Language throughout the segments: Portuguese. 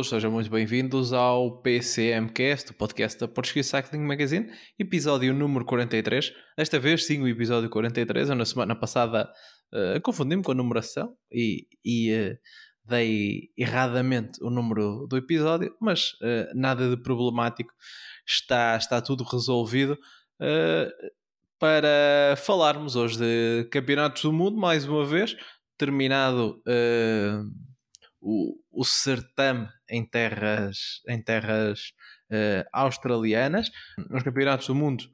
Todos, sejam muito bem-vindos ao PCMcast, o podcast da Portuguese Cycling Magazine, episódio número 43. Desta vez, sim, o episódio 43. Eu, na semana passada, uh, confundi-me com a numeração e, e uh, dei erradamente o número do episódio, mas uh, nada de problemático, está, está tudo resolvido. para falarmos hoje de campeonatos do mundo, mais uma vez, terminado o, o certame em terras, em terras uh, australianas, nos campeonatos do mundo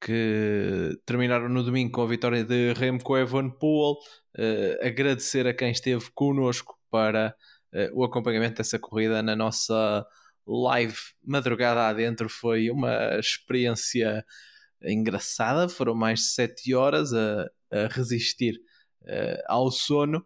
que terminaram no domingo com a vitória de Remco Evenepoel. Uh, agradecer a quem esteve connosco para uh, o acompanhamento dessa corrida na nossa live madrugada adentro. Foi uma experiência engraçada, foram mais de 7 horas a, a resistir uh, ao sono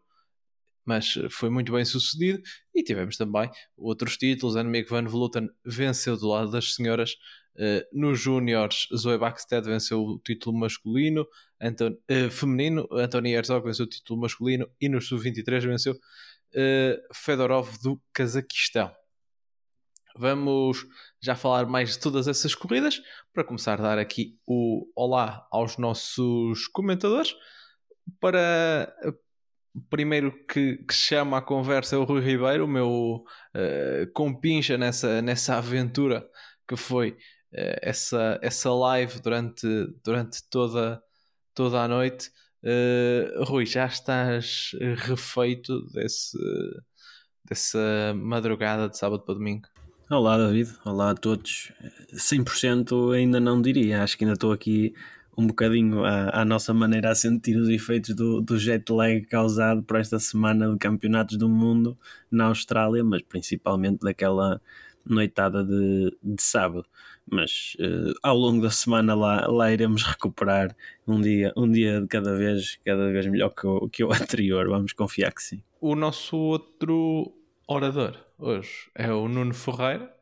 mas eh, foi muito bem sucedido. E tivemos também outros títulos. Annemiek van Vleuten venceu do lado das senhoras. Uh, nos Júniores, Zoe Backstead venceu o título masculino, Anton, uh, feminino, Anthony Herzog venceu o título masculino e no Sub-23 venceu uh, Fedorov do Cazaquistão. Vamos já falar mais de todas essas corridas. Para começar, dar aqui o olá aos nossos comentadores. Para primeiro que, que chama a conversa é o Rui Ribeiro, o meu uh, compincha nessa, nessa aventura que foi uh, essa, essa live durante, durante toda, toda a noite. Uh, Rui, já estás refeito desse, dessa madrugada de sábado para domingo? Olá, David. Olá a todos. 100% ainda não diria. Acho que ainda estou aqui um bocadinho à, à, nossa maneira a sentir os efeitos do, do jet lag causado por esta semana de campeonatos do mundo na Austrália, mas principalmente daquela noitada de, de sábado. Mas uh, ao longo da semana lá, lá iremos recuperar um dia, um dia de cada vez, cada vez melhor que o, que o anterior. Vamos confiar que sim. O nosso outro orador hoje é o Nuno Ferreira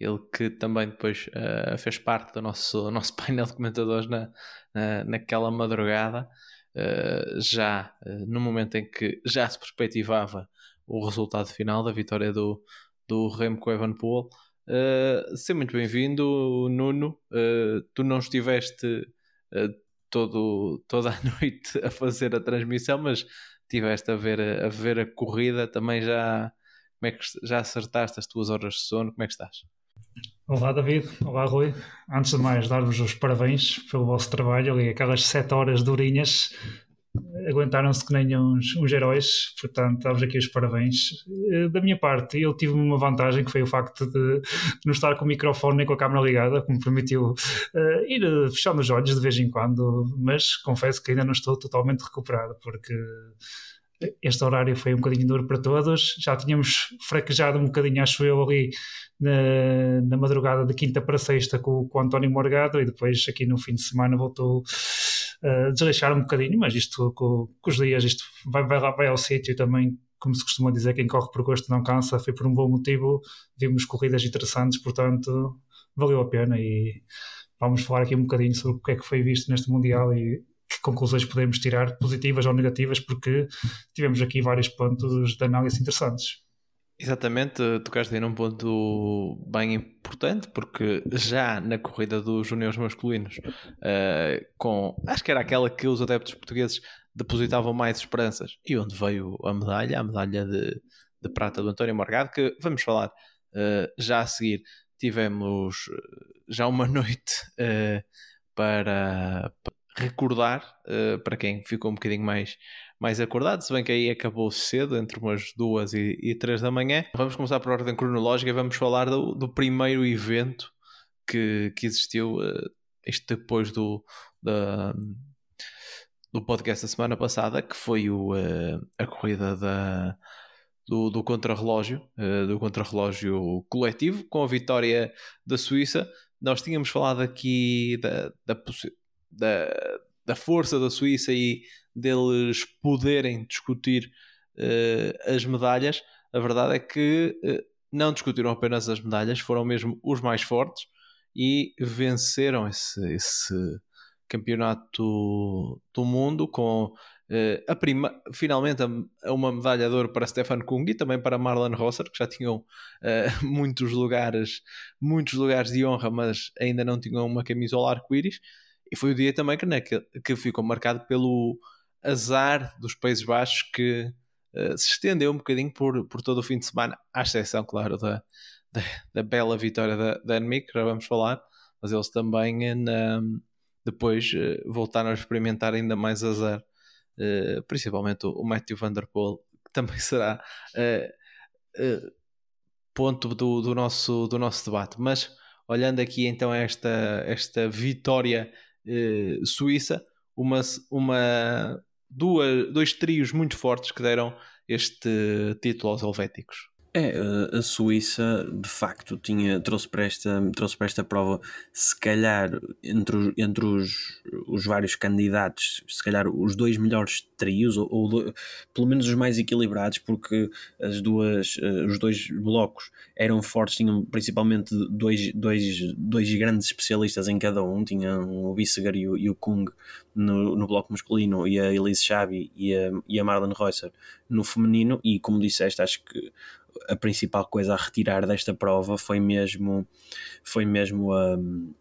ele que também depois uh, fez parte do nosso, nosso painel de comentadores na, na, naquela madrugada, uh, já uh, no momento em que já se perspectivava o resultado final da vitória do, do Remco Evenepoel. Uh, seja muito bem-vindo, Nuno. tu não estiveste todo, toda a noite a fazer a transmissão, mas estiveste a ver, a ver a corrida. Também já, como é que, já acertaste as tuas horas de sono? Como é que estás? Olá David, olá Rui. Antes de mais, dar-vos os parabéns pelo vosso trabalho e aquelas sete horas durinhas aguentaram-se que nem uns, uns heróis, portanto, dá-vos aqui os parabéns. Eh, da minha parte, eu tive uma vantagem que foi o facto de não estar com o microfone nem com a câmera ligada, que me permitiu uh, ir fechando os olhos de vez em quando, mas confesso que ainda não estou totalmente recuperado, porque este horário foi um bocadinho duro para todos. Já tínhamos fraquejado um bocadinho, acho eu, ali na, na madrugada de quinta para sexta com, com o António Morgado e depois aqui no fim de semana voltou a uh, desleixar um bocadinho, mas isto com, com os dias, isto vai, vai, vai ao sítio também. Como se costuma dizer, quem corre por gosto não cansa, foi por um bom motivo. Vimos corridas interessantes, portanto, valeu a pena. E vamos falar aqui um bocadinho sobre o que é que foi visto neste Mundial e que conclusões podemos tirar, positivas ou negativas, porque tivemos aqui vários pontos de análise interessantes. Exatamente, tocaste aí num ponto bem importante, porque já na corrida dos juniores masculinos, uh, com acho que era aquela que os adeptos portugueses depositavam mais esperanças, e onde veio a medalha, a medalha de, de prata do António Morgado, que vamos falar uh, já a seguir. Tivemos já uma noite uh, para, recordar uh, para quem ficou um bocadinho mais, mais acordado, se bem que aí acabou cedo, entre umas duas e, e três da manhã. Vamos começar por ordem cronológica, vamos falar do, do primeiro evento que, que existiu, uh, isto depois do, da, do podcast da semana passada, que foi o, uh, a corrida da, do, do contrarrelógio, do contrarrelógio coletivo, com a vitória da Suíça nós tínhamos falado aqui da, da, da, da força da Suíça e deles poderem discutir uh, as medalhas. A verdade é que uh, não discutiram apenas as medalhas, foram mesmo os mais fortes e venceram esse, esse campeonato do mundo com uh, a prima, finalmente a, uma medalha de ouro para Stefan Kung e também para Marlon Rosser, que já tinham muitos lugares, muitos lugares de honra, mas ainda não tinham uma camisola arco-íris. E foi o dia também que, né, que, que ficou marcado pelo azar dos Países Baixos que uh, se estendeu um bocadinho por, por todo o fim de semana, à exceção, claro, da, da, da bela vitória da, da Enemy, que já vamos falar, mas eles também na, depois uh, voltaram a experimentar ainda mais azar, uh, principalmente o, o Matthew Van Der Poel, que também será ponto do, do, nosso, do nosso debate. Mas olhando aqui então esta, esta vitória suíça, uma, uma, duas, dois trios muito fortes que deram este título aos helvéticos. É, a Suíça de facto tinha, trouxe, para esta, trouxe para esta prova, se calhar, entre, entre os, os vários candidatos, se calhar os dois melhores trios, ou, ou pelo menos os mais equilibrados, porque as duas, uh, os dois blocos eram fortes, tinham principalmente dois, dois, dois grandes especialistas em cada um, tinham o Bissegar e e o Kung no, no bloco masculino, e a Elise Chabi e a, e a Marlon Reusser no feminino, e como disseste, acho que a principal coisa a retirar desta prova foi mesmo, foi mesmo um,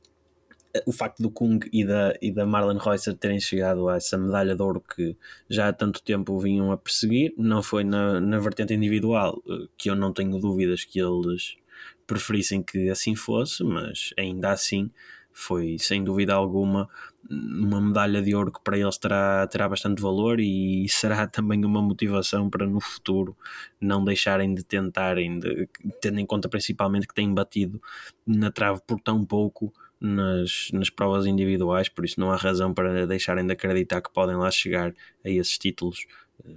o facto do Kung e da, e da Marlon Reusser terem chegado a essa medalha de ouro que já há tanto tempo vinham a perseguir. Não foi na, na vertente individual, eh, que eu não tenho dúvidas que eles preferissem que assim fosse, mas ainda assim foi sem dúvida alguma uma medalha de ouro que para eles terá, terá bastante valor e será também uma motivação para no futuro não deixarem de tentarem, de, tendo em conta principalmente que têm batido na trave por tão pouco nas, nas provas individuais, por isso não há razão para deixarem de acreditar que podem lá chegar a esses títulos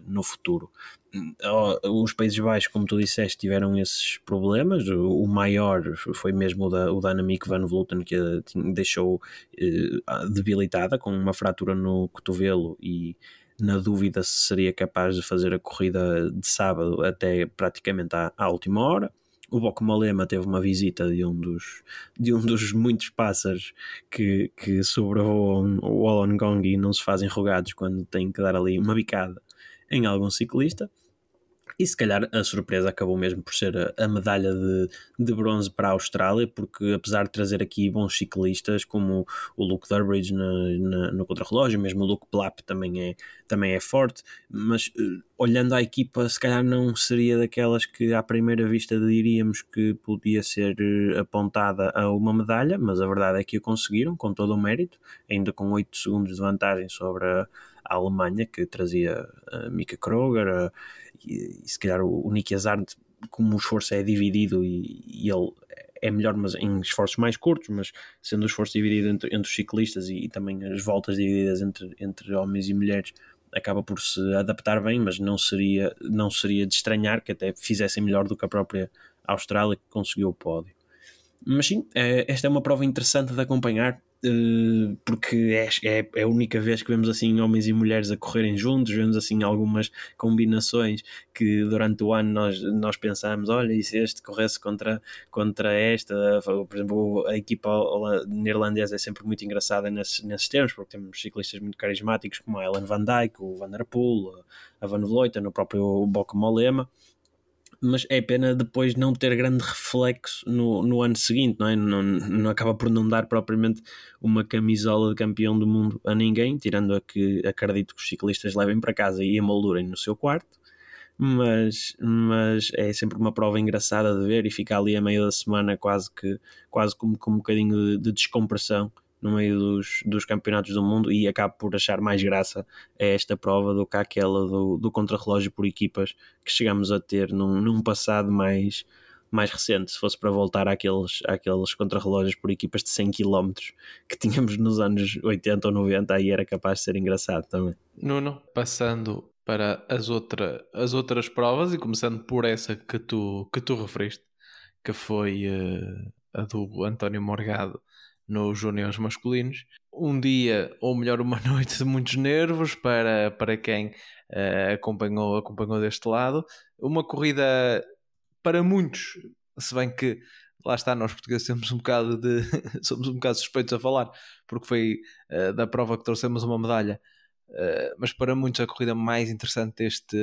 no futuro. Os Países Baixos, como tu disseste, tiveram esses problemas. O maior foi mesmo o da, o da Annemiek van Vleuten, que deixou eh, debilitada com uma fratura no cotovelo e na dúvida se seria capaz de fazer a corrida de sábado até praticamente à, à última hora. O Bok Malema teve uma visita de um dos, de um dos muitos pássaros que, que sobrevoam o Wollongong e não se fazem rogados quando têm que dar ali uma bicada em algum ciclista. E se calhar a surpresa acabou mesmo por ser a, a medalha de, de bronze para a Austrália, porque apesar de trazer aqui bons ciclistas, como o Luke Durbridge na, na, no contrarrelógio, mesmo o Luke Plapp também é, também é forte, mas uh, olhando à equipa, se calhar não seria daquelas que à primeira vista diríamos que podia ser uh, apontada a uma medalha, mas a verdade é que a conseguiram com todo o mérito, ainda com 8 segundos de vantagem sobre a à Alemanha, que trazia a Mika Kroger a, e, e, se calhar o, o Nicky Hazard, como o esforço é dividido e, e, ele é melhor mas em esforços mais curtos, mas sendo o esforço dividido entre, entre os ciclistas e, e, também as voltas divididas entre, entre homens e mulheres, acaba por se adaptar bem, mas não seria, não seria de estranhar que até fizessem melhor do que a própria Austrália que conseguiu o pódio. Mas sim, é, esta é uma prova interessante de acompanhar eh, porque é, é, é, a única vez que vemos assim homens e mulheres a correrem juntos, vemos assim algumas combinações que durante o ano nós, nós pensamos, olha, e se este corresse contra, contra esta, por exemplo, a equipa neerlandesa é sempre muito engraçada nesses, nesses termos, porque temos ciclistas muito carismáticos como a Ellen Van Dijk, o Van Der Poel, a Van Vleuten, o próprio Bocco Molema, mas é pena depois não ter grande reflexo no, no ano seguinte, não é? Não, não acaba por não dar propriamente uma camisola de campeão do mundo a ninguém, tirando a que acredito que os ciclistas levem para casa e emoldurem no seu quarto. Mas, mas é sempre uma prova engraçada de ver e ficar ali a meio da semana quase que quase como com um bocadinho de, de descompressão no meio dos, dos campeonatos do mundo e acabo por achar mais graça a esta prova do que aquela do, do contrarrelógio por equipas que chegamos a ter num, num passado mais, mais recente, se fosse para voltar àqueles, àqueles contrarrelógios por equipas de 100 km que tínhamos nos anos 80 ou 90, aí era capaz de ser engraçado também. Nuno, passando para as, outra, as outras provas e começando por essa que tu, que tu referiste, que foi uh, a do António Morgado nos júniores masculinos. Um dia, ou melhor, uma noite de muitos nervos para, para quem uh, acompanhou, acompanhou deste lado. Uma corrida para muitos, se bem que lá está, nós portugueses temos um bocado de. somos um bocado suspeitos a falar, porque foi uh, da prova que trouxemos uma medalha. Uh, mas para muitos a corrida mais interessante deste,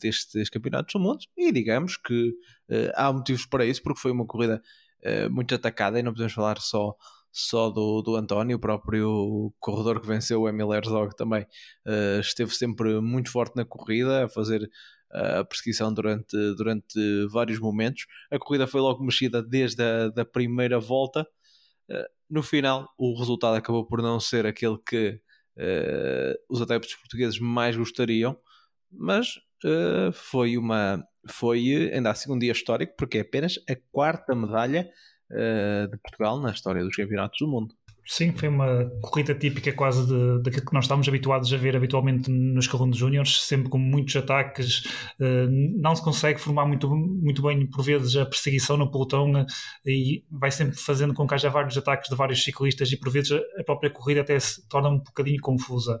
destes campeonatos do mundo, e digamos que uh, há motivos para isso, porque foi uma corrida muito atacada e não podemos falar só, só do, do António, o próprio corredor que venceu, o Emil Herzog, também esteve sempre muito forte na corrida, a fazer a perseguição durante, durante vários momentos. A corrida foi logo mexida desde a da primeira volta. Uh, no final, o resultado acabou por não ser aquele que uh, os adeptos portugueses mais gostariam, mas uh, foi uma foi ainda assim um dia histórico porque é apenas a quarta medalha de Portugal na história dos campeonatos do mundo. Sim, foi uma corrida típica quase daquilo que nós estamos habituados a ver habitualmente nos carros júniores, sempre com muitos ataques, uh, não se consegue formar muito, muito bem por vezes a perseguição no pelotão uh, e vai sempre fazendo com que haja vários ataques de vários ciclistas e por vezes a própria corrida até se torna um bocadinho confusa.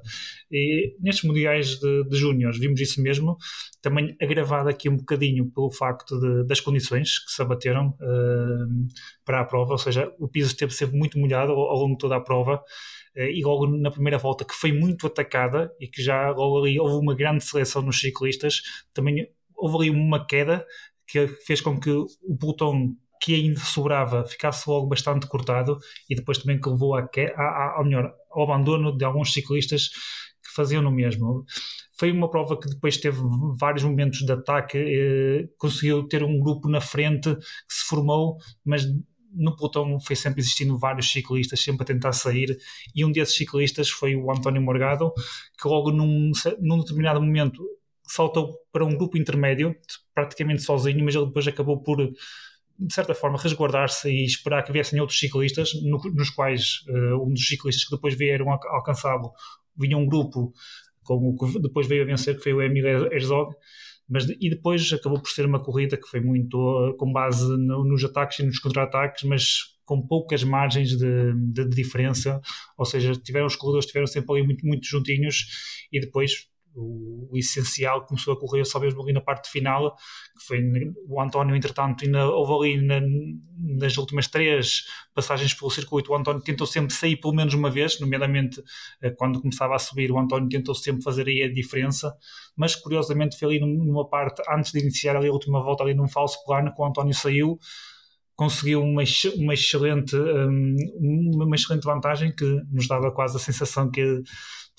E nestes mundiais de, de júniores vimos isso mesmo, também agravado aqui um bocadinho pelo facto de, das condições que se abateram para a prova, ou seja, o piso esteve sempre muito molhado ao, ao longo toda a prova eh, e logo na primeira volta que foi muito atacada e que já logo ali houve uma grande seleção nos ciclistas, também houve ali uma queda que fez com que o pelotão que ainda sobrava ficasse logo bastante cortado e depois também que levou a, a, ao melhor ao abandono de alguns ciclistas que faziam no mesmo. Foi uma prova que depois teve vários momentos de ataque, eh, conseguiu ter um grupo na frente que se formou, mas no pelotão foi sempre existindo vários ciclistas, sempre a tentar sair, e um desses ciclistas foi o António Morgado, que logo num, num determinado momento saltou para um grupo intermédio, praticamente sozinho, mas ele depois acabou por, de certa forma, resguardar-se e esperar que viessem outros ciclistas, no, nos quais uh, um dos ciclistas que depois vieram alcançá-lo vinha um grupo, como depois veio a vencer, que foi o Emil Herzog, mas, e depois acabou por ser uma corrida que foi muito uh, com base no, nos ataques e nos contra-ataques, mas com poucas margens de, de, de, diferença, ou seja, tiveram os corredores tiveram sempre ali muito, muito juntinhos e depois o, essencial começou a correr só mesmo ali na parte final, que foi o António, entretanto, ainda houve ali na, nas últimas três passagens pelo circuito, o António tentou sempre sair pelo menos uma vez, nomeadamente eh, quando começava a subir, o António tentou sempre fazer aí a diferença, mas curiosamente foi ali numa parte, antes de iniciar ali a última volta, ali num falso plano, que o António saiu, conseguiu uma, uma, excelente, hum, uma excelente vantagem que nos dava quase a sensação que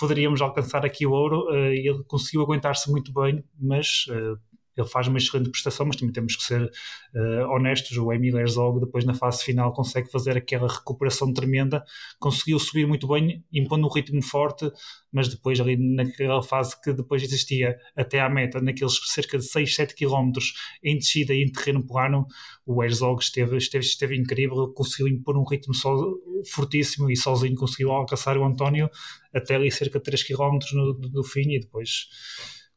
poderíamos alcançar aqui o ouro. Uh, ele conseguiu aguentar-se muito bem, mas uh, ele faz uma excelente prestação, mas também temos que ser uh, honestos. O Emil Herzog, depois na fase final, consegue fazer aquela recuperação tremenda, conseguiu subir muito bem, impondo um ritmo forte, mas depois, ali naquela fase que depois existia até à meta, naqueles cerca de 6, 7 km em descida e em terreno plano, o Herzog esteve, esteve, esteve incrível, conseguiu impor um ritmo só, fortíssimo e sozinho conseguiu alcançar o António até ali cerca de 3 km no, do fim e depois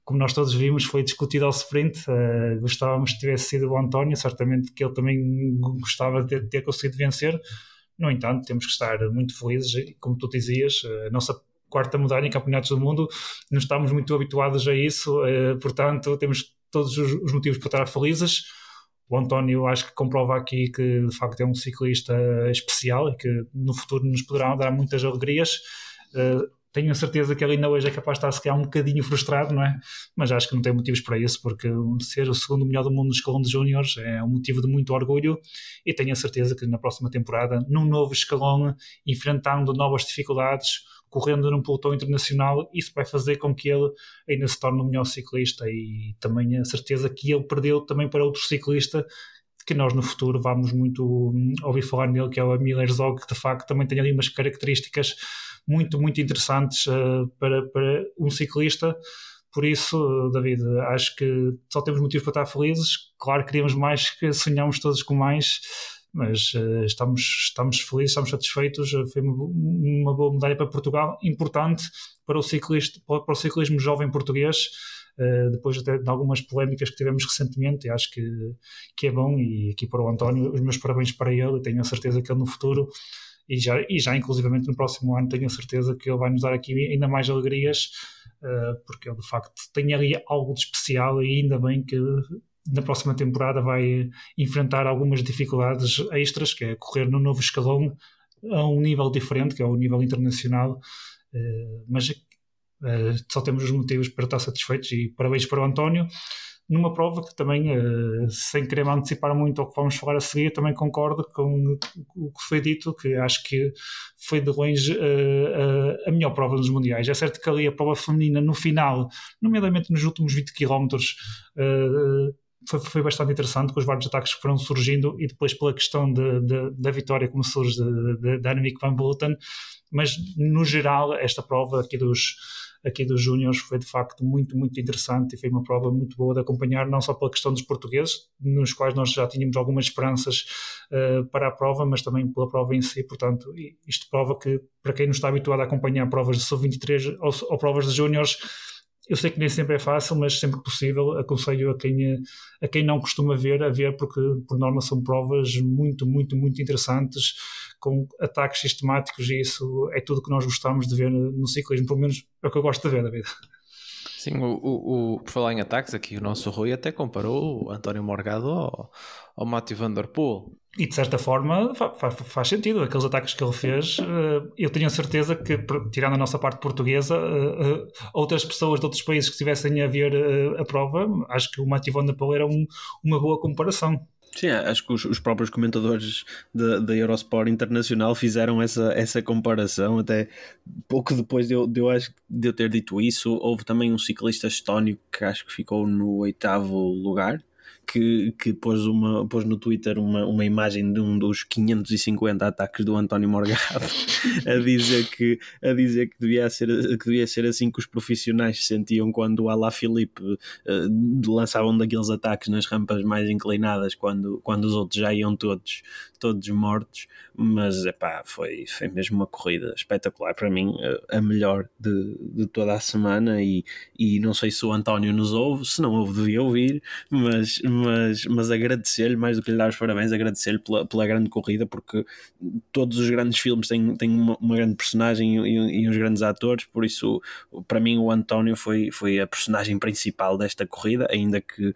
como nós todos vimos, foi discutido ao sprint. Uh, gostávamos que tivesse sido o António, certamente que ele também gostava de ter, ter, conseguido vencer. No entanto, temos que estar muito felizes, como tu dizias, a nossa quarta medalha em campeonatos do mundo, não estamos muito habituados a isso, uh, portanto, temos todos os, os, motivos para estar felizes. O António acho que comprova aqui que de facto é um ciclista especial e que no futuro nos poderá dar muitas alegrias. Uh, tenho a certeza que ele ainda hoje é capaz de estar se calhar um bocadinho frustrado, não é? Mas acho que não tem motivos para isso, porque ser o segundo melhor do mundo no escalão de júniores é um motivo de muito orgulho e tenho a certeza que na próxima temporada, num novo escalão, enfrentando novas dificuldades, correndo num pelotão internacional, isso vai fazer com que ele ainda se torne o melhor ciclista e também a certeza que ele perdeu também para outro ciclista que nós no futuro vamos muito ouvir falar nele, que é o Miller Zog, que de facto também tem ali umas características muito, muito interessantes uh, para, para um ciclista. Por isso, David, acho que só temos motivos para estar felizes. Claro, queríamos mais, que sonhamos todos com mais, mas uh, estamos, estamos felizes, estamos satisfeitos. Foi uma, uma, boa medalha para Portugal, importante para o, ciclista, para o ciclismo jovem português. Uh, depois até de algumas polémicas que tivemos recentemente, e acho que, que é bom. E aqui para o António, os meus parabéns para ele. Tenho a certeza que ele no futuro e já, e já inclusivamente no próximo ano tenho a certeza que ele vai nos dar aqui ainda mais alegrias, uh, porque ele de facto tem ali algo de especial e ainda bem que na próxima temporada vai enfrentar algumas dificuldades extras, que é correr no novo escalão a um nível diferente, que é o nível internacional, uh, mas uh, só temos os motivos para estar satisfeitos e parabéns para o António numa prova que também, uh, sem querer antecipar muito ao que vamos falar a seguir, também concordo com o que foi dito, que acho que foi de longe uh, a melhor prova dos Mundiais. É certo que ali a prova feminina no final, nomeadamente nos últimos 20 km, foi, foi, bastante interessante com os vários ataques que foram surgindo e depois pela questão de, de, da vitória como surge da Annemiek van Vleuten, mas no geral esta prova aqui dos aqui dos Júniores foi de facto muito, muito interessante e foi uma prova muito boa de acompanhar, não só pela questão dos portugueses, nos quais nós já tínhamos algumas esperanças uh, para a prova, mas também pela prova em si. Portanto, isto prova que, para quem não está habituado a acompanhar provas de sub-23 ou, ou provas de Júniores, eu sei que nem sempre é fácil, mas sempre que possível aconselho a quem, a quem não costuma ver a ver, porque por norma são provas muito, muito, muito interessantes, com ataques sistemáticos e isso é tudo que nós gostamos de ver no ciclismo, pelo menos é o que eu gosto de ver, David. Sim, o, o, o, por falar em ataques, aqui o nosso Rui até comparou o António Morgado ao, ao Matthew. E de certa forma faz, faz sentido, aqueles ataques que ele fez, eh, eu tenho a certeza que, tirando a nossa parte portuguesa, eh, eh, outras pessoas de outros países que estivessem a ver a prova, acho que o Matthew Van Der Poel era um, uma boa comparação. Sim, acho que os, os próprios comentadores da Eurosport Internacional fizeram essa, essa comparação. Até pouco depois de eu, de, eu, de eu ter dito isso, houve também um ciclista estónico que acho que ficou no oitavo lugar que, que pôs, uma, pôs no Twitter uma, uma imagem de um dos 550 ataques do António Morgado a dizer que, a dizer que, devia, ser, que devia ser assim que os profissionais se sentiam quando o Alá Filipe uh, lançavam daqueles ataques nas rampas mais inclinadas quando, quando os outros já iam todos, todos mortos. Mas epá, foi, foi mesmo uma corrida espetacular para mim, a melhor de, de toda a semana. E, e não sei se o António nos ouve, se não ouve, devia ouvir, mas mas, mas agradecer-lhe, mais do que lhe dar os parabéns, agradecer-lhe pela, pela grande corrida, porque todos os grandes filmes têm, têm uma, uma grande personagem e, e, uns grandes atores, por isso, para mim, o António foi, foi a personagem principal desta corrida, ainda que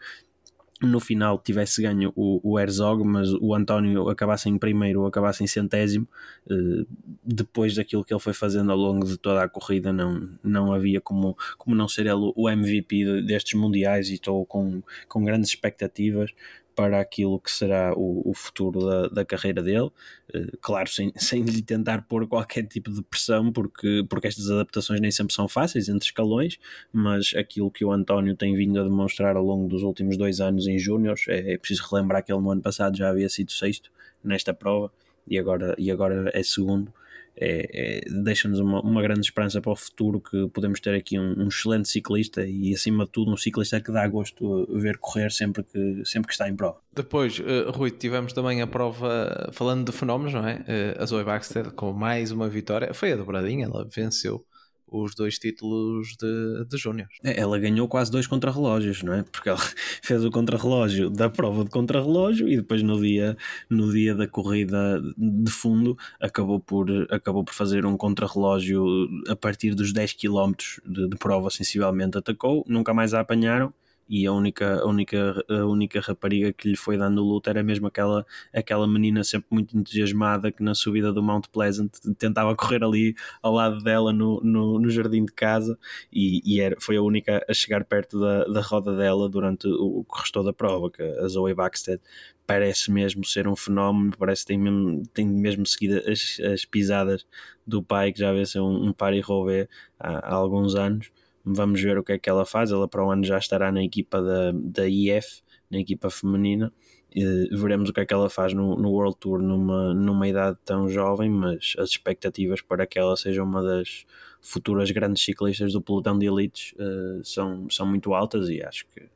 no final tivesse ganho o, o Herzog, mas o António acabasse em primeiro ou acabasse em centésimo, eh, depois daquilo que ele foi fazendo ao longo de toda a corrida, não, não havia como, como não ser ele o MVP destes mundiais e estou com, com grandes expectativas para aquilo que será o, o futuro da, da, carreira dele. Uh, claro, sem, sem lhe tentar pôr qualquer tipo de pressão, porque, porque estas adaptações nem sempre são fáceis entre escalões, mas aquilo que o António tem vindo a demonstrar ao longo dos últimos dois anos em Júniors, é, é preciso relembrar que ele no ano passado já havia sido sexto nesta prova e agora, e agora é segundo é, é, deixa-nos uma, uma, grande esperança para o futuro que podemos ter aqui um, um, excelente ciclista e acima de tudo um ciclista que dá gosto ver correr sempre que, sempre que está em prova. Depois, uh, Rui, tivemos também a prova, falando de fenómenos, não é? Uh, a Zoe Baxter com mais uma vitória, foi a dobradinha, ela venceu os dois títulos de, de Júnior. É, ela ganhou quase dois contrarrelógios, não é? Porque ela fez o contrarrelógio da prova de contrarrelógio e depois no dia, no dia da corrida de fundo acabou por, acabou por fazer um contrarrelógio a partir dos 10 km de, de prova, sensivelmente atacou, nunca mais a apanharam e a única, a única, a única rapariga que lhe foi dando luta era mesmo aquela, aquela menina sempre muito entusiasmada que na subida do Mount Pleasant tentava correr ali ao lado dela no, no, no jardim de casa e, e era, foi a única a chegar perto da, da roda dela durante o, o que restou da prova, que a Zoe Baxter parece mesmo ser um fenómeno, parece que tem mesmo, tem mesmo seguido as, as pisadas do pai que já venceu um, um Paris-Roubaix há, há alguns anos Vamos ver o que é que ela faz. Ela para o ano já estará na equipa da, da IF, na equipa feminina. E veremos o que é que ela faz no, no World Tour numa, numa idade tão jovem, mas as expectativas para que ela seja uma das futuras grandes ciclistas do pelotão de elites uh, são, são muito altas e acho que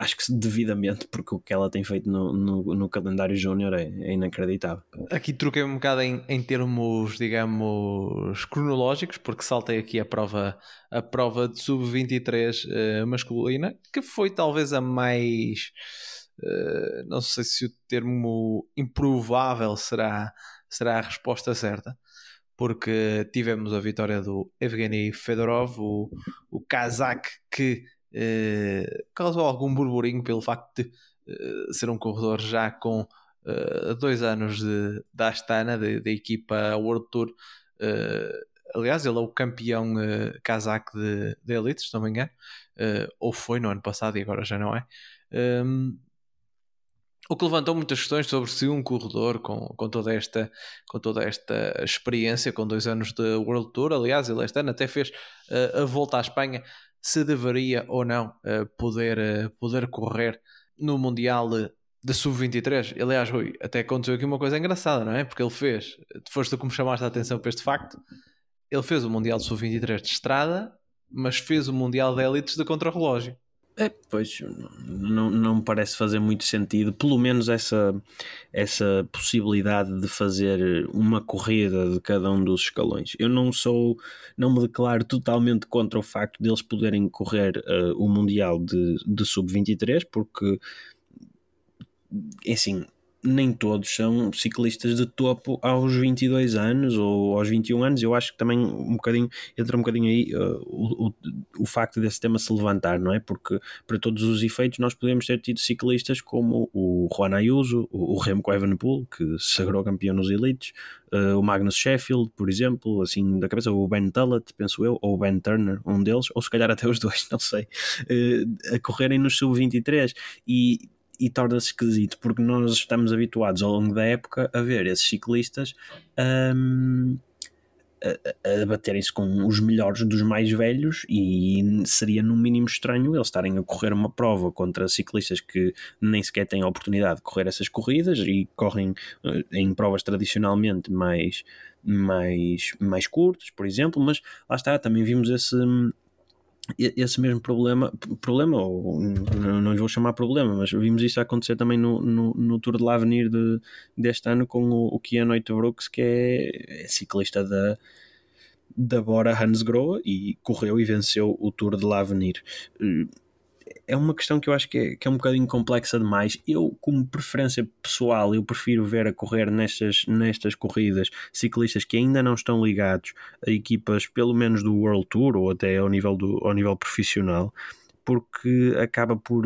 acho que devidamente, porque o que ela tem feito no, no, no calendário júnior é, é, inacreditável. Aqui troquei um bocado em, em termos, digamos, cronológicos, porque saltei aqui a prova, a prova de sub-23 uh, masculina, que foi talvez a mais. Uh, não sei se o termo improvável será, será a resposta certa, porque tivemos a vitória do Evgeny Fedorov, o, o kazakh que causou algum burburinho pelo facto de uh, ser um corredor já com uh, dois anos de, da Astana, da equipa World Tour. aliás, ele é o campeão kazakh de, de Elite, se não me engano, ou foi no ano passado e agora já não é. Um, o que levantou muitas questões sobre se um corredor com, com, toda esta, com toda esta experiência, com dois anos de World Tour, aliás, ele este ano até fez uh, a volta à Espanha, se deveria ou não uh, poder, uh, poder correr no Mundial de Sub-23. Aliás, Rui, até aconteceu aqui uma coisa engraçada, não é? Porque ele fez, foste me chamaste a atenção para este facto, ele fez o Mundial de Sub-23 de estrada, mas fez o Mundial de Elites de contrarrelógio. É, pois não, não me parece fazer muito sentido, pelo menos essa, essa possibilidade de fazer uma corrida de cada um dos escalões. Eu não sou, não me declaro totalmente contra o facto deles poderem correr uh, o Mundial de, de Sub-23, porque assim, nem todos são ciclistas de topo aos 22 anos ou aos 21 anos. Eu acho que também um bocadinho entra um bocadinho aí uh, o, o, o, facto desse tema se levantar, não é? Porque para todos os efeitos nós podemos ter tido ciclistas como o Juan Ayuso, o, o Remco Evenepoel, que se sagrou campeão nos elites, uh, o Magnus Sheffield, por exemplo, assim da cabeça, o Ben Tullett, penso eu, ou o Ben Turner, um deles, ou se calhar até os dois, não sei, uh, a correrem no sub-23 e e torna-se esquisito porque nós estamos habituados ao longo da época a ver esses ciclistas um, a, a baterem-se com os melhores dos mais velhos e seria no mínimo estranho eles estarem a correr uma prova contra ciclistas que nem sequer têm a oportunidade de correr essas corridas e correm eh, em provas tradicionalmente mais mais, mais curtos, por exemplo, mas lá está, também vimos esse, esse mesmo problema, problema ou não, lhe vou chamar problema, mas vimos isso acontecer também no, no, no Tour de l'Avenir de, deste ano com o, o Keanu Brooks, que é, é ciclista da, da Bora Hansgrohe e correu e venceu o Tour de l'Avenir é uma questão que eu acho que é, que é um bocadinho complexa demais. Eu, como preferência pessoal, eu prefiro ver a correr nestas, nestas corridas ciclistas que ainda não estão ligados a equipas, pelo menos do World Tour ou até ao nível, do, ao nível profissional, porque acaba por.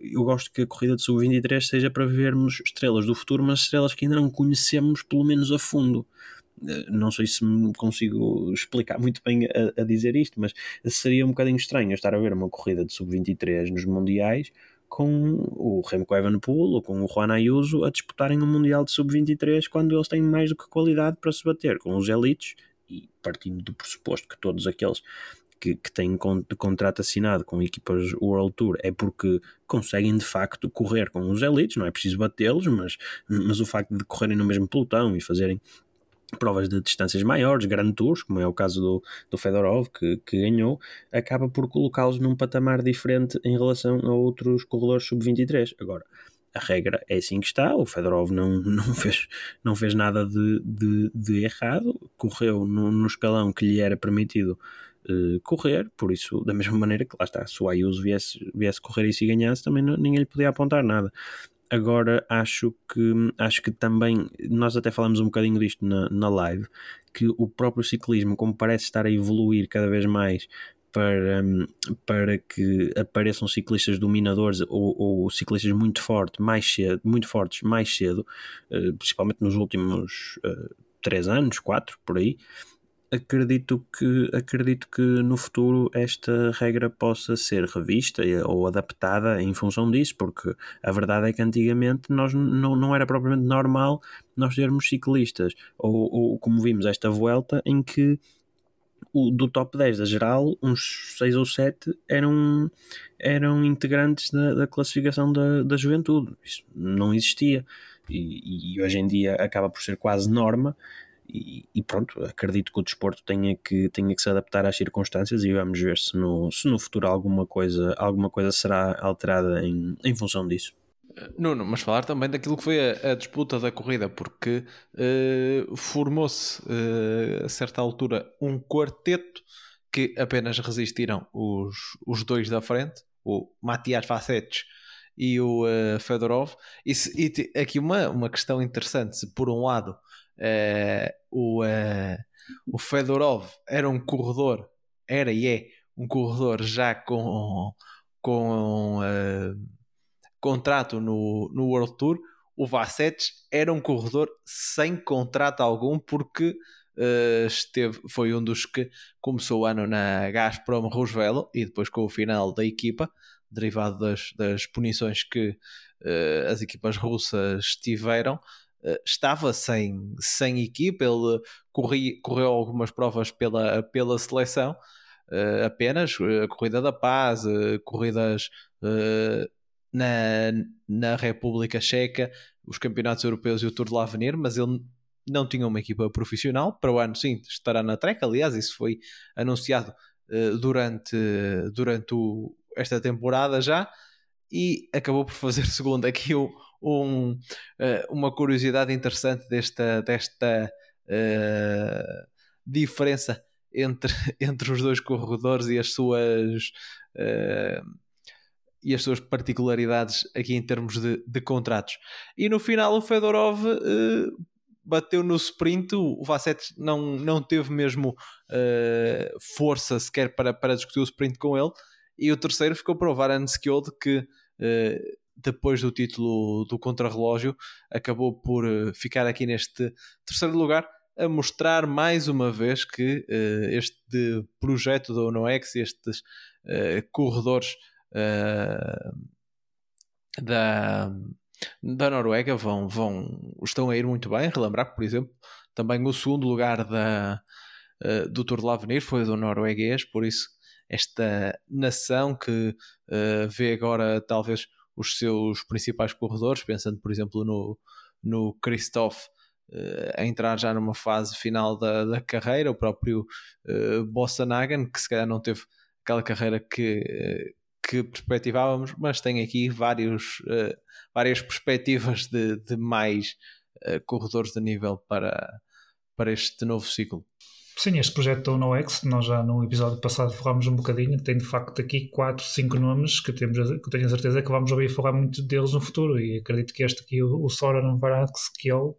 Eu gosto que a corrida de sub-23 seja para vermos estrelas do futuro, mas estrelas que ainda não conhecemos, pelo menos a fundo. Eh, não sei se consigo explicar muito bem a, a, dizer isto, mas seria um bocadinho estranho estar a ver uma corrida de sub-23 nos Mundiais com o Remco Evenepoel ou com o Juan Ayuso a disputarem um Mundial de sub-23 quando eles têm mais do que qualidade para se bater com os elites e partindo do pressuposto que todos aqueles que, que têm contrato assinado com equipas World Tour é porque conseguem de facto correr com os elites, não é preciso batê-los, mas, mas o facto de correrem no mesmo pelotão e fazerem provas de distâncias maiores, Grand Tours, como é o caso do, do Fedorov, que, que ganhou, acaba por colocá-los num patamar diferente em relação a outros corredores sub-23. Agora, a regra é assim que está, o Fedorov não, não, fez, não fez nada de, de, de errado, correu no, no, escalão que lhe era permitido uh, correr, por isso, da mesma maneira que lá está, se o Ayuso viesse, viesse correr e ganhasse, também não, ninguém lhe podia apontar nada. Agora acho que acho que também nós até falamos um bocadinho disto na, na live que o próprio ciclismo, como parece estar a evoluir cada vez mais para, para que apareçam ciclistas dominadores ou, ou ciclistas muito, forte, mais cedo, muito fortes mais cedo, eh, principalmente nos últimos uh, três anos, quatro, por aí, acredito que, acredito que no futuro esta regra possa ser revista ou adaptada em função disso, porque a verdade é que antigamente nós não, não era propriamente normal nós termos ciclistas, ou, ou como vimos esta volta, em que o, do top 10 da geral, uns 6 ou 7 eram, eram integrantes da, da classificação da, da juventude. Isso não existia. E, e hoje em dia acaba por ser quase norma e, pronto, acredito que o desporto tenha que, tenha que se adaptar às circunstâncias e vamos ver se no, se no futuro alguma coisa, alguma coisa será alterada em, em função disso. Nuno, mas falar também daquilo que foi a, a disputa da corrida, porque uh, formou-se uh, a certa altura um quarteto que apenas resistiram os, os dois da frente, o Matias Facetes e o Fedorov. E, se, e aqui uma, uma questão interessante: se por um lado o, o Fedorov era um corredor, era e é um corredor já com. com contrato no, no World Tour, o Vassetes era um corredor sem contrato algum porque uh, esteve, foi um dos que começou o ano na Gazprom Roosevelt e depois com o final da equipa, derivado das, das punições que uh, as equipas russas tiveram, estava sem, sem equipa, ele corri, correu algumas provas pela, pela seleção, apenas a Corrida da Paz, corridas na, na República Checa, os campeonatos europeus e o Tour de l'Avenir, mas ele não tinha uma equipa profissional. Para o ano, sim, estará na Trek. Aliás, isso foi anunciado uh, durante, durante o, esta temporada já e acabou por fazer, segundo aqui, um, um, uh, uma curiosidade interessante desta, desta uh, diferença entre, entre os dois corredores e as suas e as suas particularidades aqui em termos de, de contratos. E no final o Fedorov uh, bateu no sprint, o Vasset não, não teve mesmo uh, força sequer para, para discutir o sprint com ele, e o terceiro ficou para o Varan Skjold que uh, depois do título do contrarrelógio acabou por ficar aqui neste terceiro lugar a mostrar mais uma vez que este projeto da UNOX, estes corredores uh, da, da Noruega vão, vão, estão a ir muito bem. Relembrar por exemplo, também o segundo lugar da, uh, do Tour de l'Avenir foi do norueguês, por isso esta nação que uh, vê agora talvez os seus principais corredores, pensando por exemplo no, no Christoph uh, a entrar já numa fase final da, da carreira, o próprio uh, Bossanagan, que se calhar não teve aquela carreira que, que perspectivávamos, mas tem aqui vários, uh, várias perspectivas de, de mais corredores de nível para, para este novo ciclo. Sim, este projeto da UNOX, nós já no episódio passado falámos um bocadinho, tem de facto aqui 4, 5 nomes que, temos, que tenho a certeza que vamos ouvir falar muito deles no futuro. E acredito que este aqui, o, o Soran Varax, que ele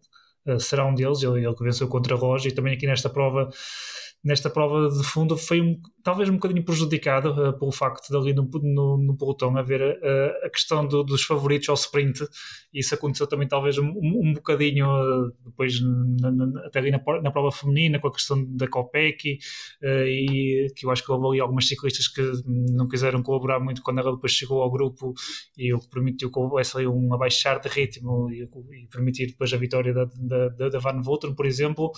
uh, será um deles, ele, ele que venceu contra Roger e também aqui nesta prova nesta prova de fundo foi um, talvez um bocadinho prejudicado uh, pelo facto de ali no, no, no pelotão haver uh, a questão do, dos favoritos ao sprint. Isso aconteceu também talvez um, um bocadinho uh, depois na, na, até ali na, na, prova feminina com a questão da Copec e que eu acho que houve ali algumas ciclistas que não quiseram colaborar muito quando ela depois chegou ao grupo e o que permitiu que houvesse ali um abaixar de ritmo e, e permitir depois a vitória da, da, da Van Volteren, por exemplo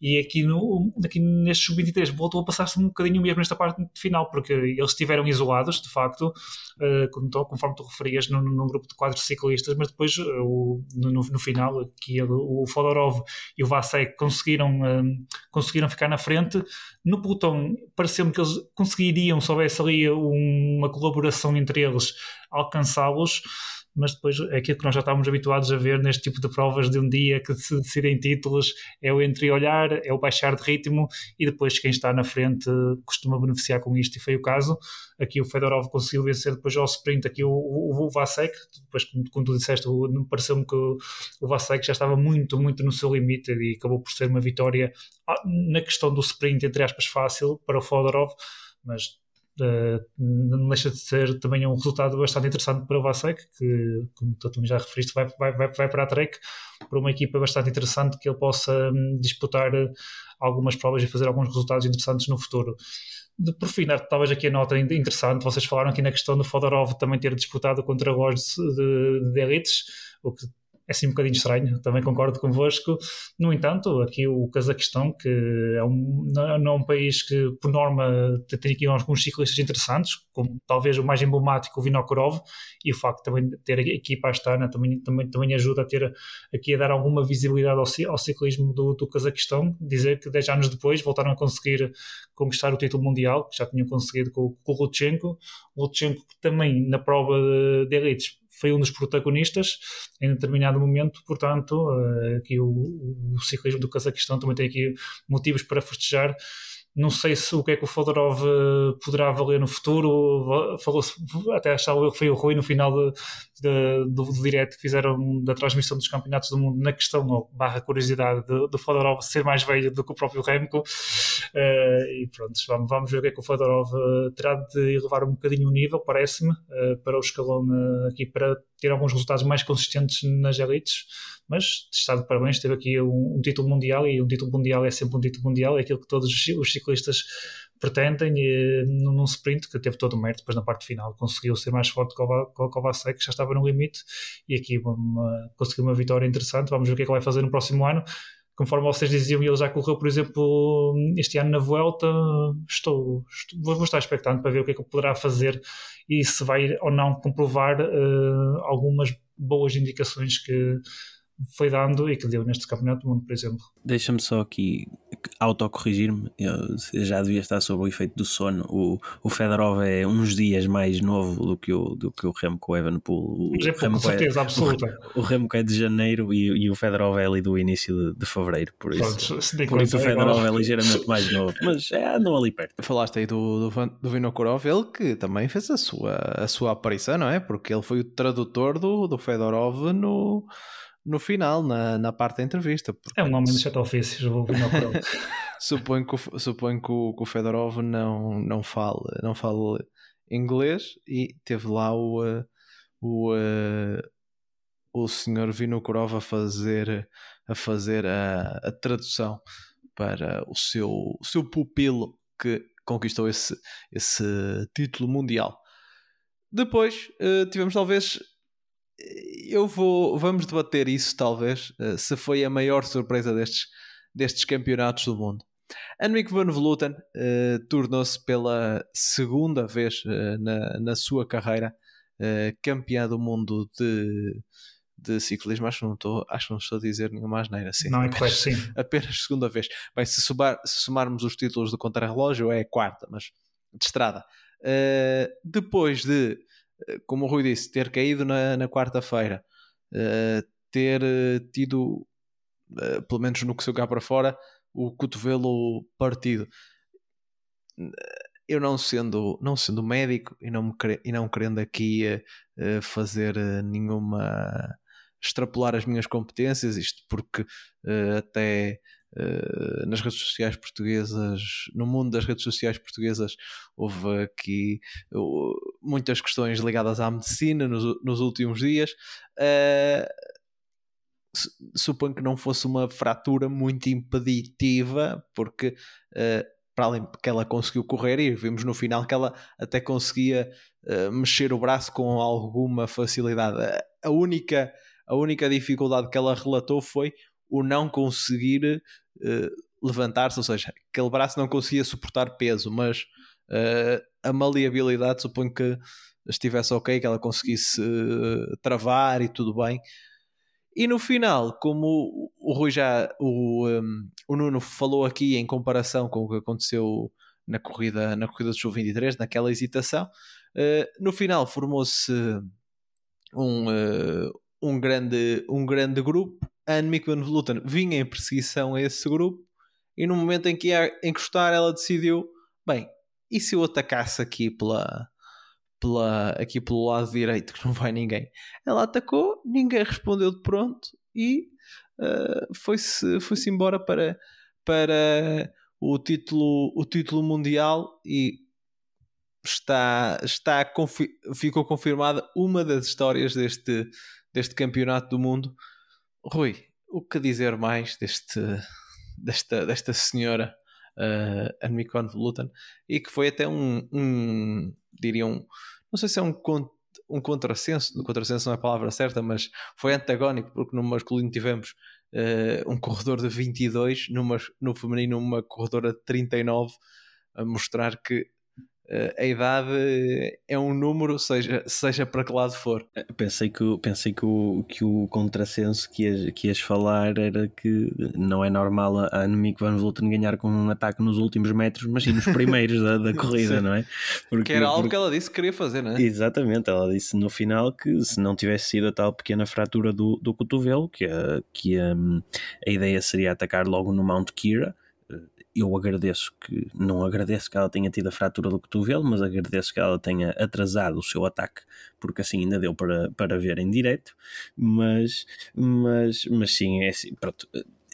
e aqui, no, aqui neste sub-23 voltou a passar-se um bocadinho mesmo nesta parte final, porque eles estiveram isolados, de facto, uh, conforme tu referias, num, num, grupo de quatro ciclistas, mas depois uh, no, no, final aqui ele, o Fodorov e o Vasek conseguiram, uh, conseguiram ficar na frente. No pelotão pareceu-me que eles conseguiriam, se houvesse ali uma colaboração entre eles, alcançá-los mas depois é aquilo que nós já estávamos habituados a ver neste tipo de provas de um dia que se decidem títulos é o entre-olhar, é o baixar de ritmo e depois quem está na frente costuma beneficiar com isto e foi o caso. Aqui o Fedorov conseguiu vencer depois ao sprint aqui o, o, o Vasek, depois como, tu disseste, pareceu-me que o, o Vasek já estava muito, muito no seu limite e acabou por ser uma vitória ah, na questão do sprint, entre aspas, fácil para o Fedorov, mas não deixa de ser também um resultado bastante interessante para o Vasek, que, como tu também já referiste, vai, vai, vai, para a Trek, para uma equipa bastante interessante que ele possa um, disputar eh, algumas provas e fazer alguns resultados interessantes no futuro. De, por fim, talvez aqui a nota interessante, vocês falaram aqui na questão do Fodorov também ter disputado contra os de, de elites, o que é assim um bocadinho estranho, também concordo convosco. No entanto, aqui o Cazaquistão, que é um, não é um país que, por norma, tem aqui alguns ciclistas interessantes, como talvez o mais emblemático, o Vinokurov, e o facto também de ter a equipa Astana também, também, também ajuda a ter aqui a dar alguma visibilidade ao, ao ciclismo do, do Cazaquistão. Dizer que 10 anos depois voltaram a conseguir conquistar o título mundial, que já tinham conseguido com, com o Lutsenko. O Lutsenko também na prova de elites foi um dos protagonistas em determinado momento, portanto, eh, aqui o, o ciclismo do Cazaquistão também tem aqui motivos para festejar não sei se o que é que o Fodorov eh, poderá valer no futuro. Falou-se, até achava que foi o Rui no final de, de, do, do direto que fizeram da transmissão dos campeonatos do mundo na questão, ou barra curiosidade, do Fodorov ser mais velho do que o próprio Remco. Uh, e pronto, vamos, vamos ver o que é que o Fodorov uh, terá de elevar um bocadinho o nível, parece-me, uh, para o escalão aqui, para ter alguns resultados mais consistentes nas elites mas está de parabéns, teve aqui um, um, título mundial e um título mundial é sempre um título mundial, é aquilo que todos os ciclistas pretendem e, num, num sprint que teve todo o mérito, depois na parte final conseguiu ser mais forte que o Kovacsek, que já estava no limite e aqui uma, conseguiu uma vitória interessante, vamos ver o que é que vai fazer no próximo ano conforme vocês diziam, ele já correu, por exemplo, este ano na Vuelta. Estou, estou vou estar expectante para ver o que é que poderá fazer e se vai ou não comprovar uh, algumas boas indicações que foi dando e que deu neste Campeonato do Mundo, por exemplo. Deixa-me só aqui autocorrigir-me, eu já devia estar sob o efeito do sono. O, o Fedorov é uns dias mais novo do que o, do que o Remco Evenepoel. O, o Remco com é- certeza é, absoluta. O, o Remco é de janeiro e, e o Fedorov é ali do início de, de fevereiro, por isso, Pronto, por isso o Fedorov é ligeiramente mais novo, mas é, andam ali perto. Falaste aí do, do, do Vinokurov, ele que também fez a sua, a sua aparição, não é? Porque ele foi o tradutor do, do Fedorov no no final, na, na parte da entrevista. É um homem de sete ofícios, vou suponho que, o, suponho que o, que o Fedorov não, não, fala, não fala inglês e teve lá o, eh, o, eh, o senhor Vinokurov a fazer, a, fazer a, a tradução para o seu, o seu pupilo que conquistou esse, esse título mundial. Depois uh, tivemos talvez eu vou. Vamos debater isso, talvez, uh, se foi a maior surpresa destes, destes campeonatos do mundo. Annemiek van Vleuten uh, tornou-se pela segunda vez uh, na, na sua carreira campeã do mundo de, de ciclismo. Acho que, não estou, acho que não estou a dizer nenhuma asneira. Sim, não, é apenas, sim. apenas segunda vez. Bem, se, se somarmos os títulos do contrarrelógio, é a quarta, mas de estrada. depois de como o Rui disse, ter caído na, na quarta-feira, uh, ter uh, tido, uh, pelo menos no que se cá para fora, o cotovelo partido. Eu não sendo, não sendo médico e não, me, e não querendo aqui fazer nenhuma extrapolar as minhas competências, isto porque até Uh, nas redes sociais portuguesas, no mundo das redes sociais portuguesas, houve aqui uh, muitas questões ligadas à medicina nos, nos últimos dias. Uh, suponho que não fosse uma fratura muito impeditiva, porque para além que ela conseguiu correr e vimos no final que ela até conseguia mexer o braço com alguma facilidade. A única, a única dificuldade que ela relatou foi o não conseguir uh, levantar-se, ou seja, aquele braço não conseguia suportar peso, mas uh, a maleabilidade suponho que estivesse ok, que ela conseguisse uh, travar e tudo bem. E no final, como o Rui já, o, um, o Nuno falou aqui em comparação com o que aconteceu na corrida, na corrida do Show 23, naquela hesitação, uh, no final formou-se um, uh, um, grande, um grande grupo a Annemiek van Vleuten vinha em perseguição a esse grupo e no momento em que ia encostar ela decidiu, bem, e se eu atacasse aqui pela, pela, aqui pelo lado direito que não vai ninguém? Ela atacou, ninguém respondeu de pronto e uh, foi-se foi -se embora para, para o, título, o título mundial e está, está ficou confirmada uma das histórias deste, deste campeonato do mundo. Rui, o que dizer mais deste, desta, desta senhora uh, Annemiek van Vleuten e que foi até um, um diriam, um, não sei se é um um contrassenso, contrassenso não é a palavra certa, mas foi antagónico, porque no masculino tivemos uh, um corredor de 22, numa, no feminino uma corredora de 39, a mostrar que a idade é um número, seja, seja para que lado for. Eh, pensei que, pensei que, o, que o contrassenso que ias, que ias falar era que não é normal a Annemiek van Vleuten ganhar com um ataque nos últimos metros, mas sim nos primeiros da, da corrida, não é? Porque, que era algo porque... que ela disse que queria fazer, não é? Exatamente, ela disse no final que se não tivesse sido a tal pequena fratura do, do cotovelo, que, a, que a, a ideia seria atacar logo no Mount Kira, eu agradeço que, não agradeço que ela tenha tido a fratura do cotovelo, mas agradeço que ela tenha atrasado o seu ataque, porque assim ainda deu para, para ver em direto, mas, mas, mas sim, é assim, pronto,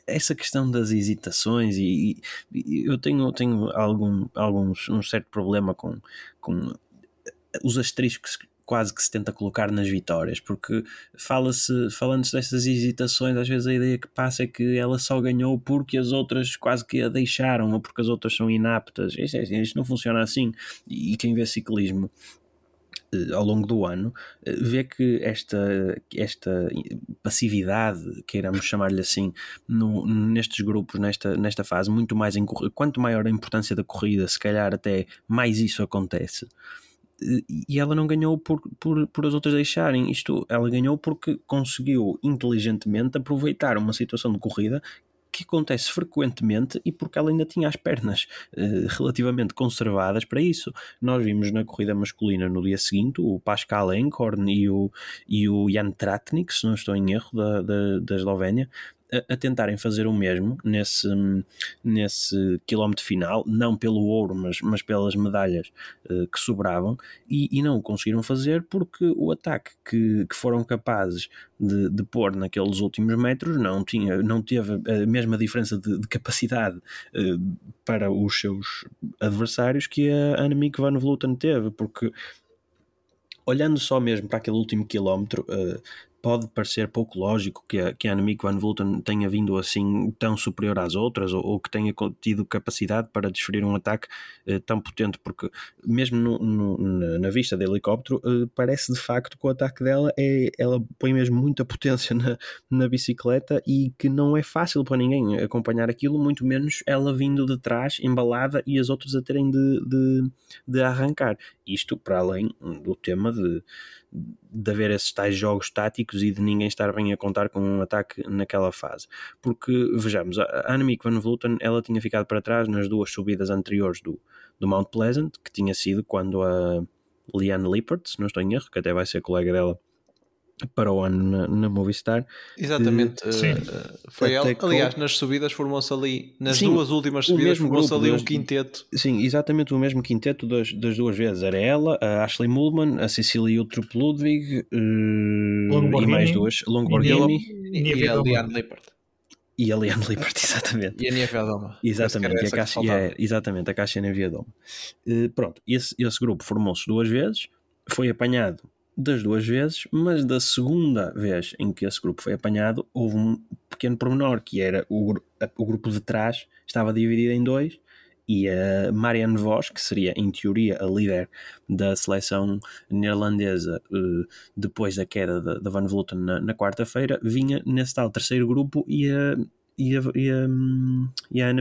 essa questão das hesitações e, e, eu tenho, tenho algum, alguns, um certo problema com, com os asteriscos quase que se tenta colocar nas vitórias, porque fala-se, falando-se dessas hesitações, às vezes a ideia que passa é que ela só ganhou porque as outras quase que a deixaram, ou porque as outras são inaptas. Isto, é, isto não funciona assim. E quem vê ciclismo eh, ao longo do ano, eh, vê que esta, esta passividade, queiramos chamar-lhe assim, no, nestes grupos, nesta, nesta fase, muito mais em, quanto maior a importância da corrida, se calhar até mais isso acontece e ela não ganhou por, por, por as outras deixarem. Isto, ela ganhou porque conseguiu inteligentemente aproveitar uma situação de corrida que acontece frequentemente e porque ela ainda tinha as pernas eh, relativamente conservadas para isso. Nós vimos na corrida masculina no dia seguinte o Pascal Enkhorn e o, e o Jan Tratnik, se não estou em erro, da, da, da Eslovénia, a, tentarem fazer o mesmo nesse, nesse quilómetro final, não pelo ouro, mas, mas pelas medalhas uh, que sobravam, e, e, não o conseguiram fazer porque o ataque que, que foram capazes de, de pôr naqueles últimos metros não, tinha, não teve a mesma diferença de, de capacidade uh, para os seus adversários que a Annemiek van Vleuten teve, porque olhando só mesmo para aquele último quilómetro, uh, pode parecer pouco lógico que a, que a Annemiek van Vleuten tenha vindo assim tão superior às outras ou, ou que tenha tido capacidade para desferir um ataque eh, tão potente, porque mesmo no, no, na, vista do helicóptero eh, parece de facto que o ataque dela é, ela põe mesmo muita potência na, na bicicleta e que não é fácil para ninguém acompanhar aquilo, muito menos ela vindo de trás, embalada e as outras a terem de, de, de arrancar. Isto para além do tema de de haver esses tais jogos táticos e de ninguém estar bem a contar com um ataque naquela fase. Porque, vejamos, a Annemiek van Vleuten ela tinha ficado para trás nas duas subidas anteriores do, do Mount Pleasant, que tinha sido quando a Lippert, se não estou em erro, que até vai ser colega dela para o ano na, na Movistar. Exatamente, uh, foi ela. Aliás, nas subidas formou-se ali, nas sim, duas últimas subidas, formou-se ali um quinteto. Sim, exatamente o mesmo quinteto das, das duas vezes. Era ela, a Ashley Mullman, a Cecília Utrup Ludwig uh, e mais duas, Longborghini e, e, e a Liane Lippert. E a Liane Lippert, exatamente. E a Nia Doma. Exatamente, e a Caixa, é, exatamente, a Caixa Nia Doma. Uh, pronto, esse, esse grupo formou-se duas vezes, foi apanhado das duas vezes, mas da segunda vez em que esse grupo foi apanhado, houve um pequeno pormenor, que era o, o grupo de trás estava dividido em dois, e a Marianne Vos, que seria em teoria a líder da seleção neerlandesa eh, depois da queda da Van Vleuten na, na quarta-feira, vinha nesse tal terceiro grupo e a e a, e a, e a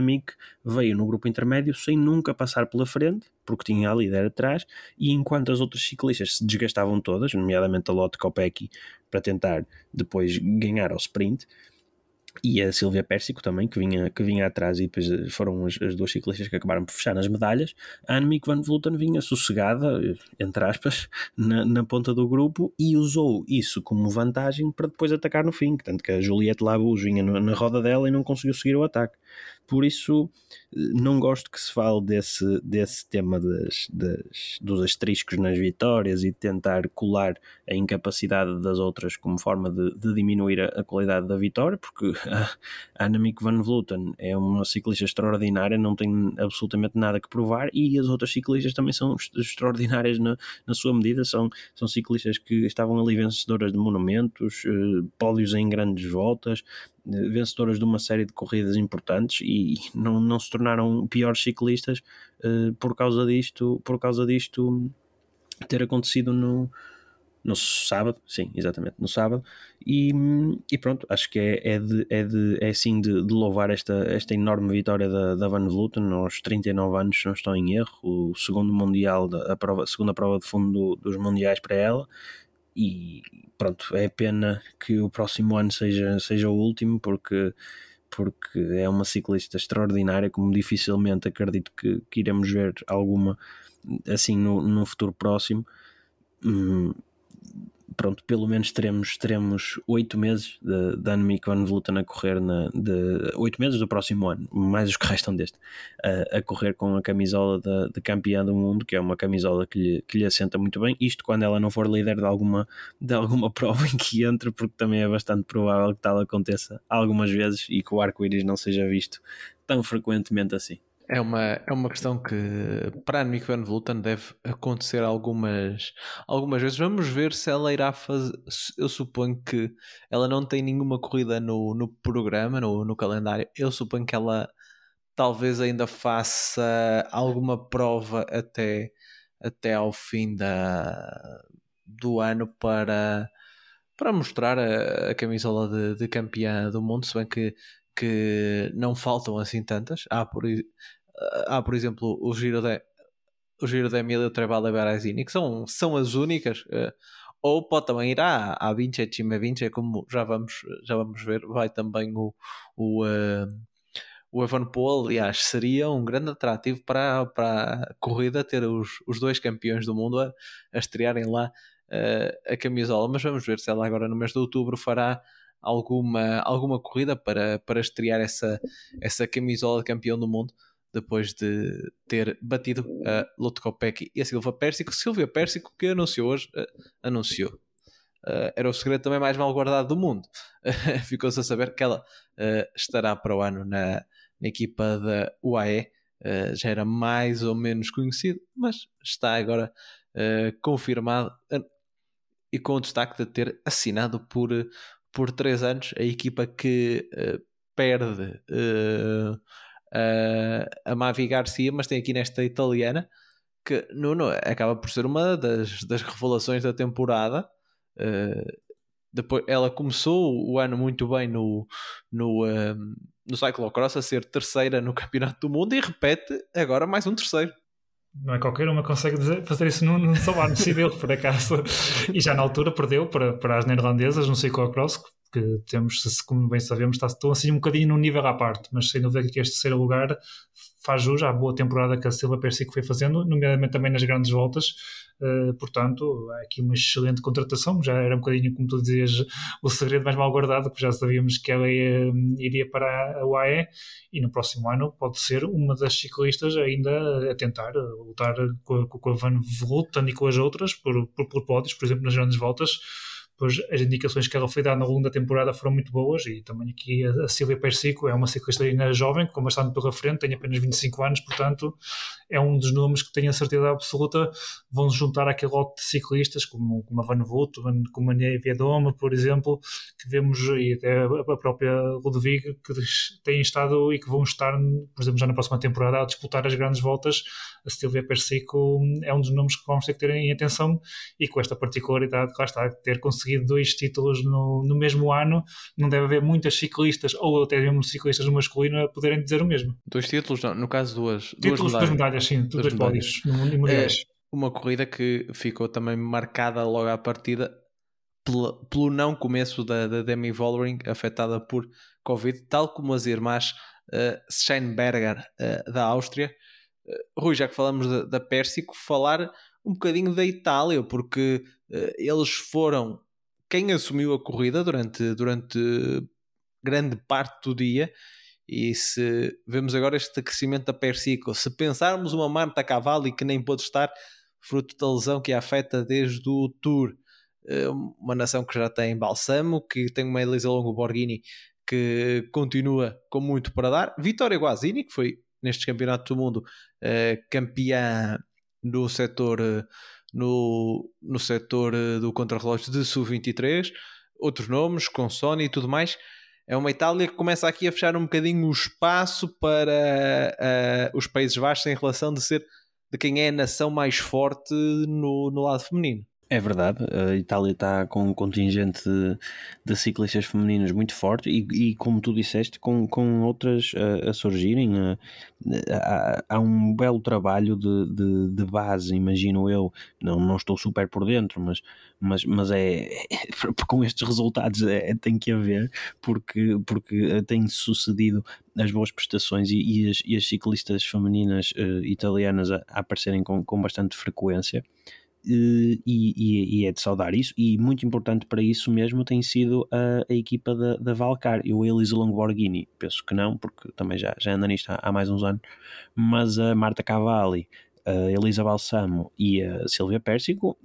veio no grupo intermédio sem nunca passar pela frente, porque tinha a líder atrás, e enquanto as outras ciclistas se desgastavam todas, nomeadamente a Lotte Kopecky, para tentar depois ganhar ao sprint, e a Silvia Pérsico também, que vinha, que vinha atrás, e depois foram as, as duas ciclistas que acabaram por fechar nas medalhas. A Annemiek van Vleuten vinha sossegada, entre aspas, na, na ponta do grupo e usou isso como vantagem para depois atacar no fim. Tanto que a Juliette Labus vinha na roda dela e não conseguiu seguir o ataque. Por isso, não gosto que se fale desse, desse tema das, das, dos asteriscos nas vitórias e tentar colar a incapacidade das outras como forma de, de diminuir a, a, qualidade da vitória, porque a, a Annemiek van Vleuten é uma ciclista extraordinária, não tem absolutamente nada que provar, e as outras ciclistas também são extraordinárias na, na sua medida, são, são ciclistas que estavam ali vencedoras de monumentos, eh, pódios em grandes voltas, vencedoras de uma série de corridas importantes e não, não se tornaram piores ciclistas uh, por causa disto por causa disto ter acontecido no, no sábado, sim, exatamente, no sábado, e, e pronto, acho que é, é, de, é, de, é sim de, de louvar esta, esta enorme vitória da, da Van Vleuten. Aos 39 anos, se não estou em erro, o segundo mundial, a, prova, segunda prova de fundo dos mundiais para ela, e pronto, é pena que o próximo ano seja, seja o último, porque porque é uma ciclista extraordinária, como dificilmente acredito que, que iremos ver alguma assim no, no futuro próximo. Hum, pronto, pelo menos teremos, teremos 8 meses de, de van Vleuten a correr na, de 8 meses do próximo ano, mais os que restam deste, a, a correr com a camisola de, de campeã do mundo, que é uma camisola que lhe, que lhe assenta muito bem, isto quando ela não for líder de alguma, de alguma prova em que entre, porque também é bastante provável que tal aconteça algumas vezes e que o arco-íris não seja visto tão frequentemente assim. É uma, é uma questão que para a Nick Van Vleuten deve acontecer algumas, algumas vezes. Vamos ver se ela irá fazer. Eu suponho que ela não tem nenhuma corrida no, no programa, no, no calendário. Eu suponho que ela talvez ainda faça alguma prova até, até ao fim da, do ano para, para mostrar a, a camisola de, de campeã do mundo. Se bem que que não faltam assim tantas. Há, por, há, por exemplo, o Giro de, o Giro da Emília Trebal e Berezini, que são, são as únicas. Uh, ou pode também ir à, à 20, a Cima 20, como já vamos, já vamos ver, vai também o, o, uh, o Evan Paul, aliás, seria um grande atrativo para, para a corrida ter os, os dois campeões do mundo a, a estrearem lá uh, a camisola, mas vamos ver se ela agora no mês de outubro fará alguma, alguma corrida para, para estrear essa, essa camisola de campeão do mundo depois de ter batido a Lotte Kopecky e a Silva Pérsico. Silvia Pérsico, que anunciou hoje, uh, anunciou. Uh, era o segredo também mais mal guardado do mundo. Ficou-se a saber que ela uh, estará para o ano na, na equipa da UAE. já era mais ou menos conhecido, mas está agora confirmado e com o destaque de ter assinado por, por três anos a equipa que perde uh, a Mavi Garcia, mas tem aqui nesta italiana que Nuno acaba por ser uma das, das revelações da temporada. Uh, depois, ela começou o ano muito bem no, no, um, eh, no cyclocross, a ser terceira no Campeonato do Mundo e repete agora mais um terceiro. Não é qualquer uma consegue dizer, fazer isso só ano civil, por acaso. E já na altura perdeu para, para as neerlandesas no cyclocross, que temos, como bem sabemos, está, estão assim um bocadinho num nível à parte, mas sem dúvida que este terceiro lugar faz jus à boa temporada que a Silva Persico foi fazendo, nomeadamente também nas grandes voltas. Uh, portanto, é aqui uma excelente contratação. Já era um bocadinho, como tu dizias, o segredo mais mal guardado, que já sabíamos que ela ia, iria para a UAE e no próximo ano pode ser uma das ciclistas ainda a tentar lutar com, com a Van Vleuten e com as outras por, por, por pódios, por exemplo, nas grandes voltas pois as indicações que ela foi dando ao longo da temporada foram muito boas e também aqui a, Silvia Persico é uma ciclista ainda jovem, com bastante pela frente, tem apenas 25 anos, portanto é um dos nomes que tenho a certeza absoluta vão juntar àquele lote de ciclistas como, como a Van Voot, como a Nevia Doma, por exemplo, que vemos e até a própria Ludwig que têm estado e que vão estar, por exemplo, já na próxima temporada a disputar as grandes voltas. A Silvia Persico é um dos nomes que vamos ter que ter em atenção e com esta particularidade, lá está, ter conseguido conseguido dois títulos no, no mesmo ano, não deve haver muitas ciclistas, ou até mesmo ciclistas no masculino, a poderem dizer o mesmo. Dois títulos, não, no caso duas, títulos, duas medalhas. Duas medalhas, sim, duas, duas pódios É uma corrida que ficou também marcada logo à partida pelo, pelo não começo da, da Demi Vollering, afetada por Covid, tal como as irmãs uh, Scheinberger uh, da Áustria. Uh, Rui, já que falamos da, da Pérsico, falar um bocadinho da Itália, porque uh, eles foram quem assumiu a corrida durante, durante grande parte do dia. E se vemos agora este crescimento da Persico, se pensarmos uma Marta Cavalli que nem pôde estar, fruto da lesão que a afeta desde o Tour, eh, uma nação que já tem Balsamo, que tem uma Elisa Longo Borghini que continua com muito para dar, Vitória Guazini, que foi neste campeonato do mundo eh, campeã no setor eh, no, no setor eh, do contrarrelógio de Sub-23, outros nomes, com Sony e tudo mais. É uma Itália que começa aqui a fechar um bocadinho o espaço para uh, os Países Baixos em relação de ser de quem é a nação mais forte no, no lado feminino. É verdade, a Itália está com um contingente de, de ciclistas femininas muito forte e, e, como tu disseste, com, com outras a, a surgirem. há, há, um belo trabalho de, de, de, base, imagino eu. Não, não estou super por dentro, mas, mas, mas é, é com estes resultados é, tem que haver, porque, porque tem sucedido as boas prestações e, e, as, e as ciclistas femininas uh, italianas a, a aparecerem com, com bastante frequência. Eh, e, e, e, é de saudar isso, e muito importante para isso mesmo tem sido a, a equipa da, da Valcar e o Elisa Longborghini, penso que não, porque também já, já anda nisto há, há mais uns anos, mas a Marta Cavalli, a Elisa Balsamo e a Silvia Pérsico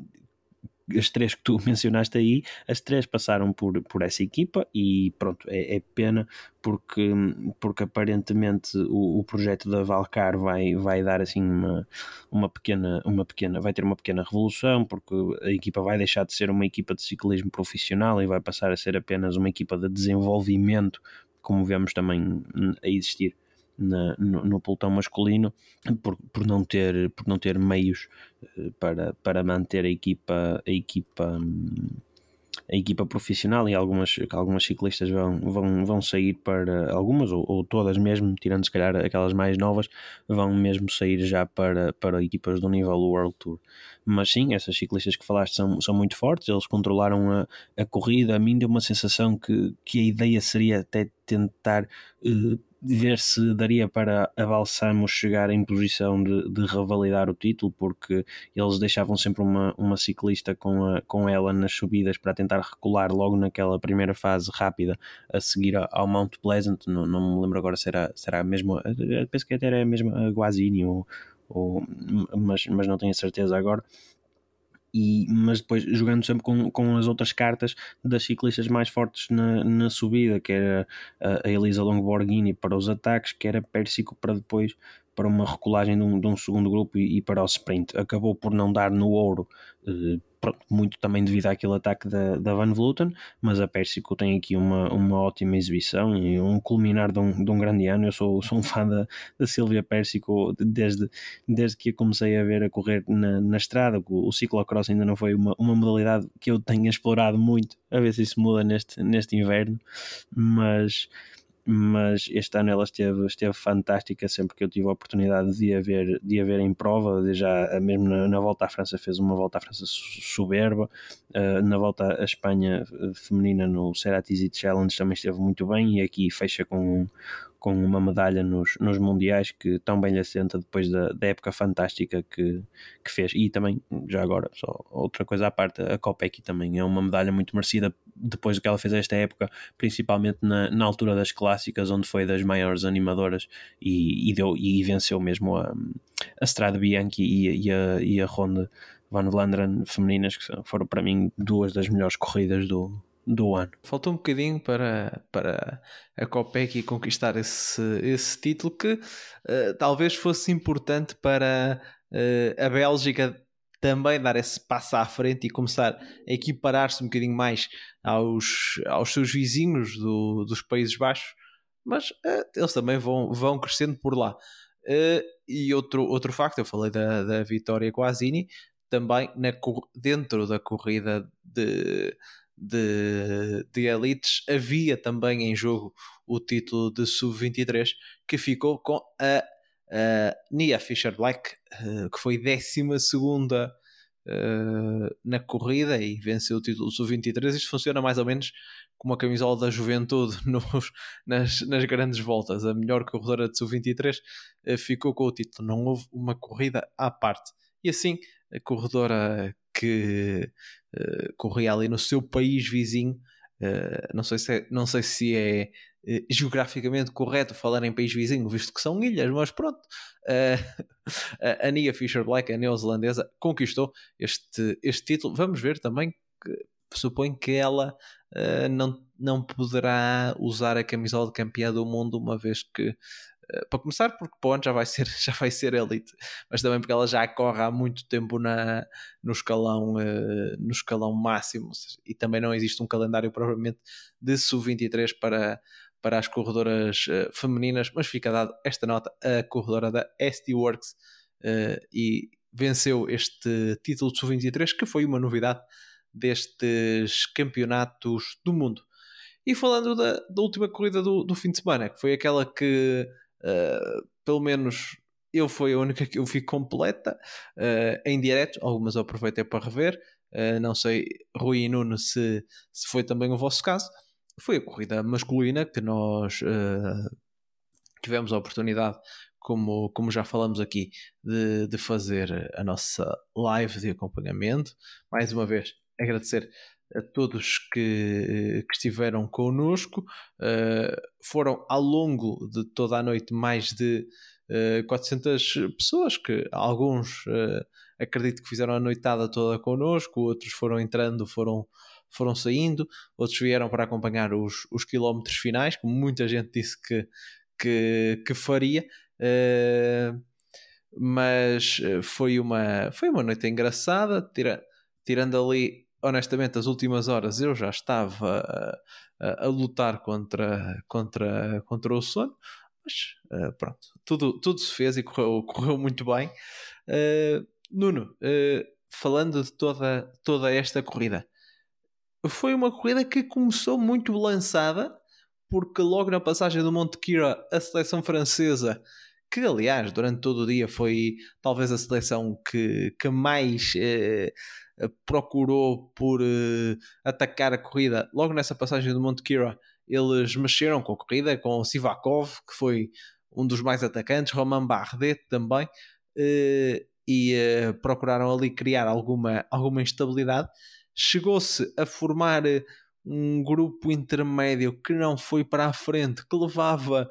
as três que tu mencionaste aí, as três passaram por, por essa equipa e pronto, é, é pena porque, porque aparentemente o, o, projeto da Valcar vai, vai dar assim uma, uma pequena, uma pequena, vai ter uma pequena revolução porque a equipa vai deixar de ser uma equipa de ciclismo profissional e vai passar a ser apenas uma equipa de desenvolvimento, como vemos também a existir na, no, no, pelotão masculino por, por, não ter, por não ter meios eh, para, para manter a equipa, a equipa a equipa profissional e algumas, algumas ciclistas vão, vão, vão sair para algumas ou, ou, todas mesmo, tirando se calhar aquelas mais novas, vão mesmo sair já para, para equipas do nível World Tour. Mas sim, essas ciclistas que falaste são, são muito fortes, eles controlaram a, a corrida. A mim deu uma sensação que, que a ideia seria até tentar uh, ver se daria para a Balsamo chegar em posição de, de, revalidar o título, porque eles deixavam sempre uma, uma ciclista com, a, com ela nas subidas para tentar recular logo naquela primeira fase rápida a seguir ao Mount Pleasant. Não, não me lembro agora se era, se era a mesma, penso que até era a mesma a Guazini, ou, ou, mas, mas não tenho certeza agora e, mas depois jogando sempre com, com as outras cartas das ciclistas mais fortes na, na subida, que era a, Elisa Longborghini para os ataques, que era Pérsico para depois para uma recolagem de um, de um segundo grupo e, e, para o sprint. Acabou por não dar no ouro, eh, muito também devido àquele ataque da, da Van Vleuten, mas a Pérsico tem aqui uma, uma ótima exibição e um culminar de um, de um grande ano. Eu sou, sou um fã da, da Silvia Pérsico desde, desde que a comecei a ver a correr na, na estrada. O, o ciclocross ainda não foi uma, uma modalidade que eu tenha explorado muito, a ver se isso muda neste, neste inverno, mas mas este ano ela esteve, esteve fantástica sempre que eu tive a oportunidade de a ver, de a ver em prova, já mesmo na, na volta à França fez uma volta à França soberba, uh, na volta à Espanha eh, feminina no Ceratizi Challenge também esteve muito bem e aqui fecha com com uma medalha nos, nos Mundiais que tão bem lhe assenta depois da, da época fantástica que, que fez. E também, já agora, só outra coisa à parte, a Copec também é uma medalha muito merecida depois do que ela fez esta época, principalmente na, na altura das clássicas, onde foi das maiores animadoras e, e, deu, e venceu mesmo a, a Strade Bianchi e, e, a, e a Ronde Van Vlanderen femininas, que foram para mim duas das melhores corridas do, do ano. Faltou um bocadinho para, para a Copec conquistar esse, esse título que uh, talvez fosse importante para uh, a Bélgica também dar esse passo à frente e começar a equiparar-se um bocadinho mais aos, aos seus vizinhos do, dos Países Baixos, mas uh, eles também vão, vão crescendo por lá. e outro, outro facto, eu falei da, da vitória Azini, também na, dentro da corrida de, de, de elites, havia também em jogo o título de sub-23 que ficou com a, a Nia Fisher Black, uh, que foi 12 segunda uh, na corrida e venceu o título sub-23. Isto funciona mais ou menos como a camisola da juventude nos, nas, nas grandes voltas. A melhor corredora de sub-23 uh, ficou com o título. Não houve uma corrida à parte. E assim, a corredora que uh, corria ali no seu país vizinho. Uh, não, sei se é, não sei se é uh, geograficamente correto falar em país vizinho, visto que são ilhas, mas pronto. a Nia Fisher Black, a neozelandesa, conquistou este, este título. Vamos ver também que suponho que ela não, não poderá usar a camisola de campeã do mundo, uma vez que para começar, porque ano já vai ser, já vai ser elite, mas também porque ela já corre há muito tempo na, no, escalão, uh, no escalão máximo e também não existe um calendário propriamente de sub-23 para, para as corredoras uh, femininas, mas fica dado esta nota a corredora da ST Works e venceu este título de sub-23, que foi uma novidade destes campeonatos do mundo. E falando da, da última corrida do, do, fim de semana, que foi aquela que, uh, pelo menos, eu foi a única que eu vi completa uh, em direto, algumas eu aproveitei para rever. Uh, não sei, Rui e Nuno, se, se foi também o vosso caso. Foi a corrida masculina que nós tivemos a oportunidade, como, como já falamos aqui, de, de fazer a nossa live de acompanhamento. Mais uma vez, agradecer a todos que, que estiveram connosco. Uh, foram ao longo de toda a noite mais de uh, eh, 400 pessoas, que alguns acredito que fizeram a noitada toda connosco, outros foram entrando, foram, foram saindo, outros vieram para acompanhar os, os quilómetros finais, como muita gente disse que, que, que faria. Uh, mas foi uma, foi uma noite engraçada, tira, tirando ali honestamente, as últimas horas eu já estava a, a, a, lutar contra, contra, contra o sono, mas uh, pronto, tudo, tudo se fez e correu, correu muito bem. Uh, Nuno, uh, falando de toda, toda esta corrida, foi uma corrida que começou muito lançada, porque logo na passagem do Monte Kira, a seleção francesa, que aliás durante todo o dia foi talvez a seleção que, que mais procurou por atacar a corrida, logo nessa passagem do Monte Kira eles mexeram com a corrida, com o Sivakov, que foi um dos mais atacantes, Roman Bardet também, eh, e eh, procuraram ali criar alguma, alguma instabilidade. Chegou-se a formar eh, um grupo intermédio que não foi para a frente, que levava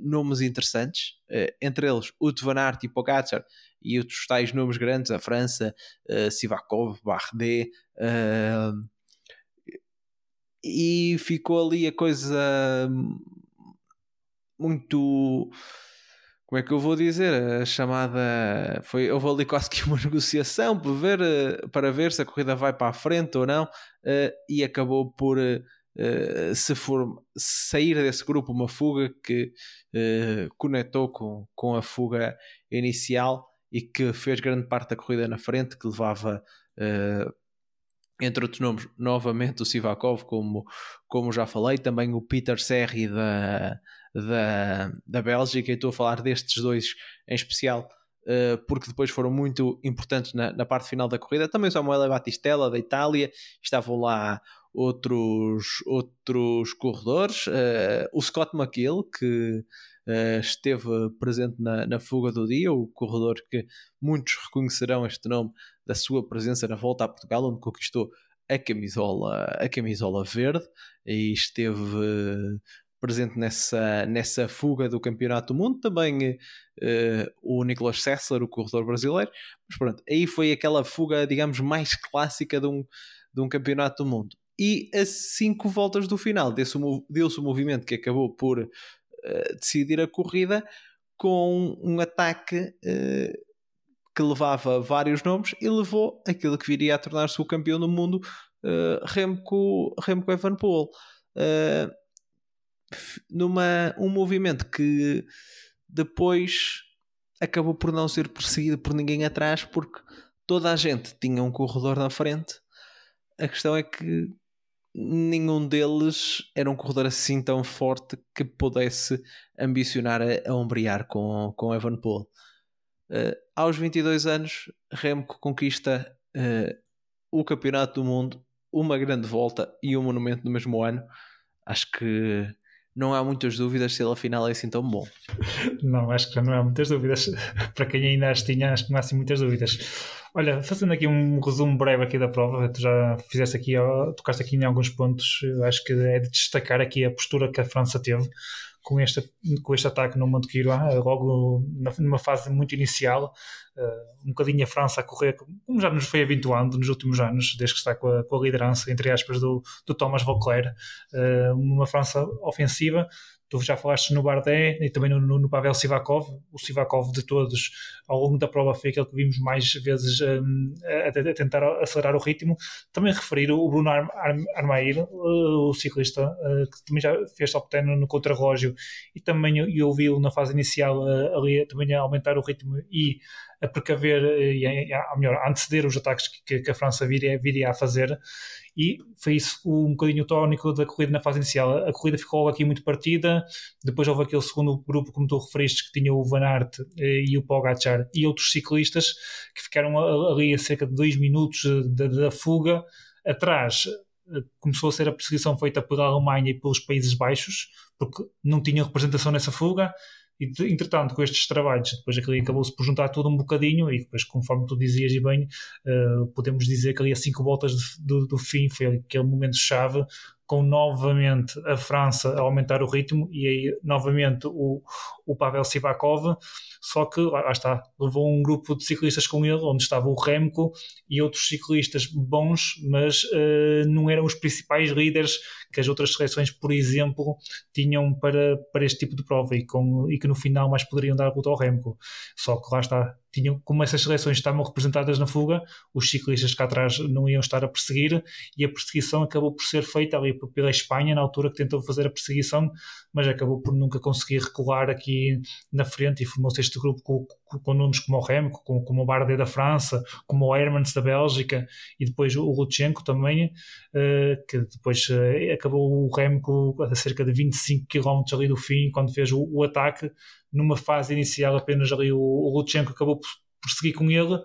nomes interessantes, entre eles o Van Aert e Pogacar, e outros tais nomes grandes, a França, Sivakov, Bardet, e ficou ali a coisa muito como é que eu vou dizer? A chamada foi houve ali quase que uma negociação para ver, para ver se a corrida vai para a frente ou não, eh, e acabou por eh, se for, sair desse grupo uma fuga que uh, conectou com, com a fuga inicial e que fez grande parte da corrida na frente, que levava entre outros nomes, novamente o Sivakov, como, como já falei, também o Peter Serri da, da, da Bélgica, e estou a falar destes dois em especial, uh, porque depois foram muito importantes na, na, parte final da corrida. Também o Samuele Battistella da Itália, estavam lá outros, outros corredores, uh, o Scott McGill, que uh, esteve presente na, na fuga do dia, o corredor que muitos reconhecerão este nome da sua presença na volta a Portugal, onde conquistou a camisola, a camisola verde e esteve presente nessa, nessa fuga do Campeonato do Mundo. Também uh, o Nicolas Sessler, o corredor brasileiro. Mas pronto, aí foi aquela fuga, digamos, mais clássica de um, de um Campeonato do Mundo. E a cinco voltas do final deu-se o movimento que acabou por uh, decidir a corrida com um ataque uh, que levava vários nomes e levou aquilo que viria a tornar-se o campeão do mundo, uh, Remco, Remco Evenepoel. Uh, numa um movimento que depois acabou por não ser perseguido por ninguém atrás porque toda a gente tinha um corredor na frente. A questão é que nenhum deles era um corredor assim tão forte que pudesse ambicionar a, a ombrear com, com Evenepoel. Uh, aos 22 anos, Remco conquista uh, o Campeonato do Mundo, uma grande volta e um monumento no mesmo ano. Acho que não há muitas dúvidas se ele afinal é assim tão bom. Não, acho que não há muitas dúvidas. Para quem ainda as tinha, acho que não há assim muitas dúvidas. Olha, fazendo aqui um resumo breve aqui da prova, tu já fizeste aqui, tocaste aqui em alguns pontos, acho que é de destacar aqui a postura que a França teve com este, com este ataque no Monte Quiroa, logo numa fase muito inicial, uh, um bocadinho a França a correr, como já nos foi habituando nos últimos anos, desde que está com a, com a liderança, entre aspas, do, do Thomas Vauclair, uh, uma França ofensiva, tu já falaste no Bardet e também no, no, no, Pavel Sivakov. O Sivakov de todos, ao longo da prova, foi aquele que vimos mais vezes um, a, a, tentar acelerar o ritmo. Também referir o Bruno Armair, o ciclista, uh, que também já fez top 10 no, no contrarrelógio e também eu, eu vi-o na fase inicial uh, ali também a aumentar o ritmo e a a precaver e a, a, melhor, a anteceder os ataques que, que a França viria, viria a fazer e foi isso um bocadinho tónico da corrida na fase inicial. A corrida ficou aqui muito partida, depois houve aquele segundo grupo, como tu referiste, que tinha o Van Aert eh, e o Pogacar e outros ciclistas que ficaram ali a cerca de dois minutos da, da fuga. Atrás eh, começou a ser a perseguição feita pela Alemanha e pelos Países Baixos, porque não tinham representação nessa fuga. E, entretanto, com estes trabalhos, depois aquilo acabou-se por juntar tudo um bocadinho e depois, conforme tu dizias e bem, uh, podemos dizer que ali a cinco voltas do, do fim foi aquele momento-chave com novamente a França a aumentar o ritmo e aí novamente o, o Pavel Sivakov, só que lá está, levou um grupo de ciclistas com ele, onde estava o Remco e outros ciclistas bons, mas uh, não eram os principais líderes que as outras seleções, por exemplo, tinham para, para este tipo de prova e, com, e que no final mais poderiam dar a luta ao Remco. Só que lá está, tinham, como essas seleções estavam representadas na fuga, os ciclistas cá atrás não iam estar a perseguir e a perseguição acabou por ser feita ali pela Espanha, na altura que tentou fazer a perseguição, mas acabou por nunca conseguir recuar aqui na frente e formou-se este grupo com, com, nomes como o Remco, como, como o Bardet da França, como o Hermans da Bélgica e depois o Lutsenko também, uh, que depois uh, acabou o Remco a cerca de 25 km ali do fim, quando fez o, o ataque, numa fase inicial apenas ali o, o Lutsenko acabou por, por seguir com ele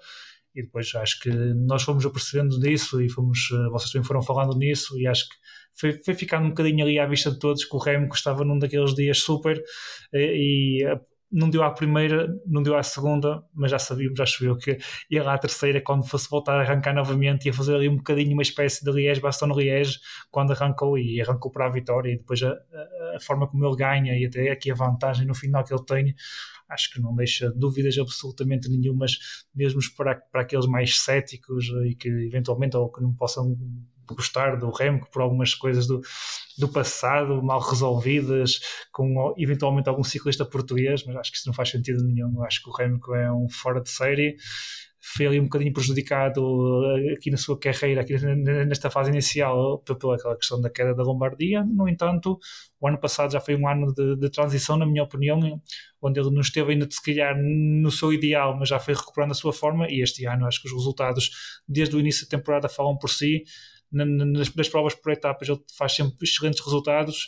e depois acho que nós fomos apercebendo disso e fomos, eh, vocês também foram falando nisso e acho que foi, foi ficando um bocadinho ali à vista de todos que o Remco estava num daqueles dias super e não deu à primeira, não deu à segunda, mas já sabíamos, já choveu que ia lá à terceira quando fosse voltar a arrancar novamente, ia fazer ali um bocadinho uma espécie de Liège, Baston Liège, quando arrancou e arrancou para a vitória e depois a, a, a, forma como ele ganha e até aqui a vantagem no final que ele tem, acho que não deixa dúvidas absolutamente nenhumas, mesmo para, para aqueles mais céticos e que eventualmente ou que não possam gostar do Remco por algumas coisas do, do passado mal resolvidas, com eventualmente algum ciclista português, mas acho que isso não faz sentido nenhum. Acho que o Remco é um fora de série. Foi ali um bocadinho prejudicado eh, aqui na sua carreira, aqui nesta fase inicial, pela questão da queda da Lombardia. No entanto, o ano passado já foi um ano de, de transição, na minha opinião, onde ele não esteve ainda, se calhar, no seu ideal, mas já foi recuperando a sua forma. E este ano, acho que os resultados, desde o início da temporada, falam por si nas, nas provas por etapas ele faz sempre excelentes resultados,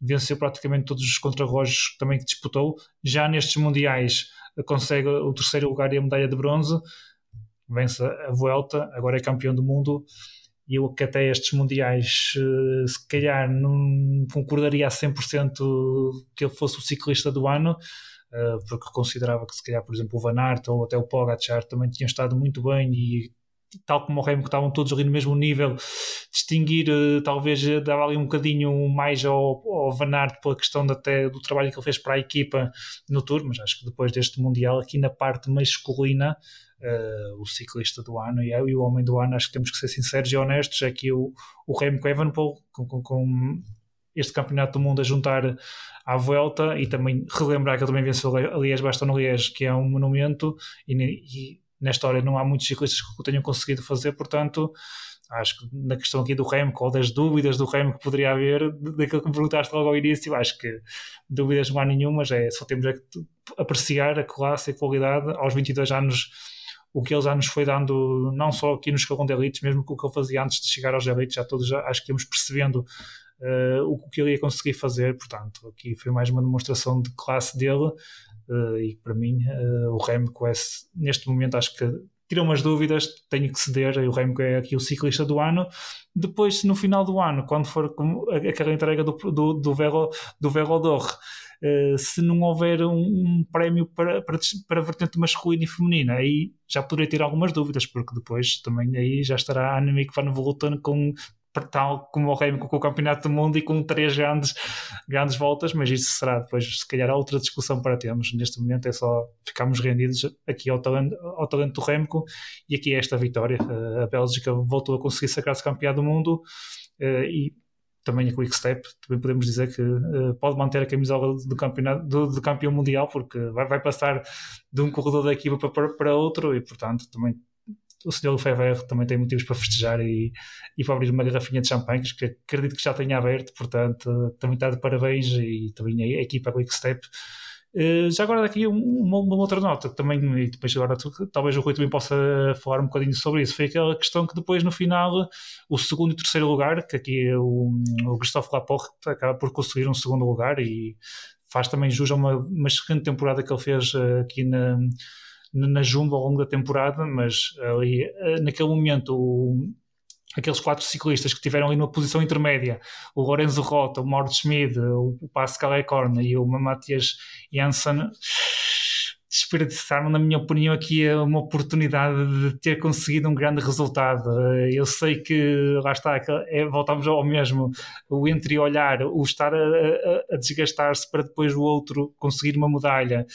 venceu praticamente todos os contrarrojos também que disputou. Já nestes mundiais consegue o terceiro lugar e a medalha de bronze, vence a Vuelta, agora é campeão do mundo. E eu que até estes mundiais, eh, se calhar, não concordaria a 100% que ele fosse o ciclista do ano, eh, porque considerava que se calhar, por exemplo, o Van Aert ou até o Pogacar também tinham estado muito bem e tal como o Remo, que estavam todos ali no mesmo nível, distinguir, uh, talvez uh, dava ali um bocadinho mais ao, ao Van Aert pela questão até do trabalho que ele fez para a equipa no Tour, mas acho que depois deste Mundial, aqui na parte masculina, uh, o ciclista do ano e, e, o homem do ano, acho que temos que ser sinceros e honestos, é que o, o Remco Evenepoel, com, com, com este campeonato do mundo a juntar à volta e também relembrar que ele também venceu a Liège Bastogne Liège, que é um monumento e, e na história não há muitos ciclistas que o tenham conseguido fazer, portanto, acho que na questão aqui do Remco ou das dúvidas do Remco que poderia haver, daquilo que me perguntaste logo ao início, acho que dúvidas não há nenhumas, é, só temos é que apreciar a classe e a qualidade. Aos 22 anos o que ele já nos foi dando, não só aqui no escalão de elites, mesmo com o que ele fazia antes de chegar aos elites, já todos já, acho que íamos percebendo uh, o que ele ia conseguir fazer, portanto, aqui foi mais uma demonstração de classe dele, Uh, e para mim, uh, o Remco é, neste momento, acho que tira umas dúvidas, tenho que ceder. E o Remco é aqui o ciclista do ano. Depois, no final do ano, quando for aquela entrega do, do, do, Velo, do Velodor, uh, se não houver um, um prémio para, para, para a vertente masculina e feminina, aí já poderei ter algumas dúvidas, porque depois também aí já estará a Annemiek van Vleuten com tal como o Remco com o Campeonato do Mundo e com três grandes, grandes voltas, mas isso será depois, se calhar, outra discussão para termos. Neste momento é só ficarmos rendidos aqui ao talento, ao talento do Remco e aqui é esta vitória. Eh, a Bélgica voltou a conseguir sacar-se campeão do mundo eh, e também a Quick Step, também podemos dizer que uh, pode manter a camisola do, campeonato, do, do, campeão mundial, porque vai, vai passar de um corredor da equipa para, para outro e, portanto, também o senhor Lefebvre também tem motivos para festejar e, e para abrir uma garrafinha de champanhe, que acredito que já tenha aberto, portanto, também está de parabéns e também a equipa Quick Step Uh, já agora aqui uma, uma, outra nota também, e depois agora talvez o Rui também possa falar um bocadinho sobre isso, foi aquela questão que depois no final o segundo e terceiro lugar, que aqui é o, o Christophe Laporte acaba por conseguir um segundo lugar e faz também jus a uma, uma excelente temporada que ele fez uh, aqui na, na Jumbo ao longo da temporada, mas ali naquele momento o, aqueles quatro ciclistas que estiveram ali numa posição intermédia, o Lorenzo Rota, o Mort Schmid, o Pascal Ecorne e o Matthias Janssen, desperdiçaram, na minha opinião, aqui uma oportunidade de ter conseguido um grande resultado. Eu sei que, lá está, é, voltamos ao mesmo, o entre olhar, o estar a, a, a desgastar-se para depois o outro conseguir uma medalha,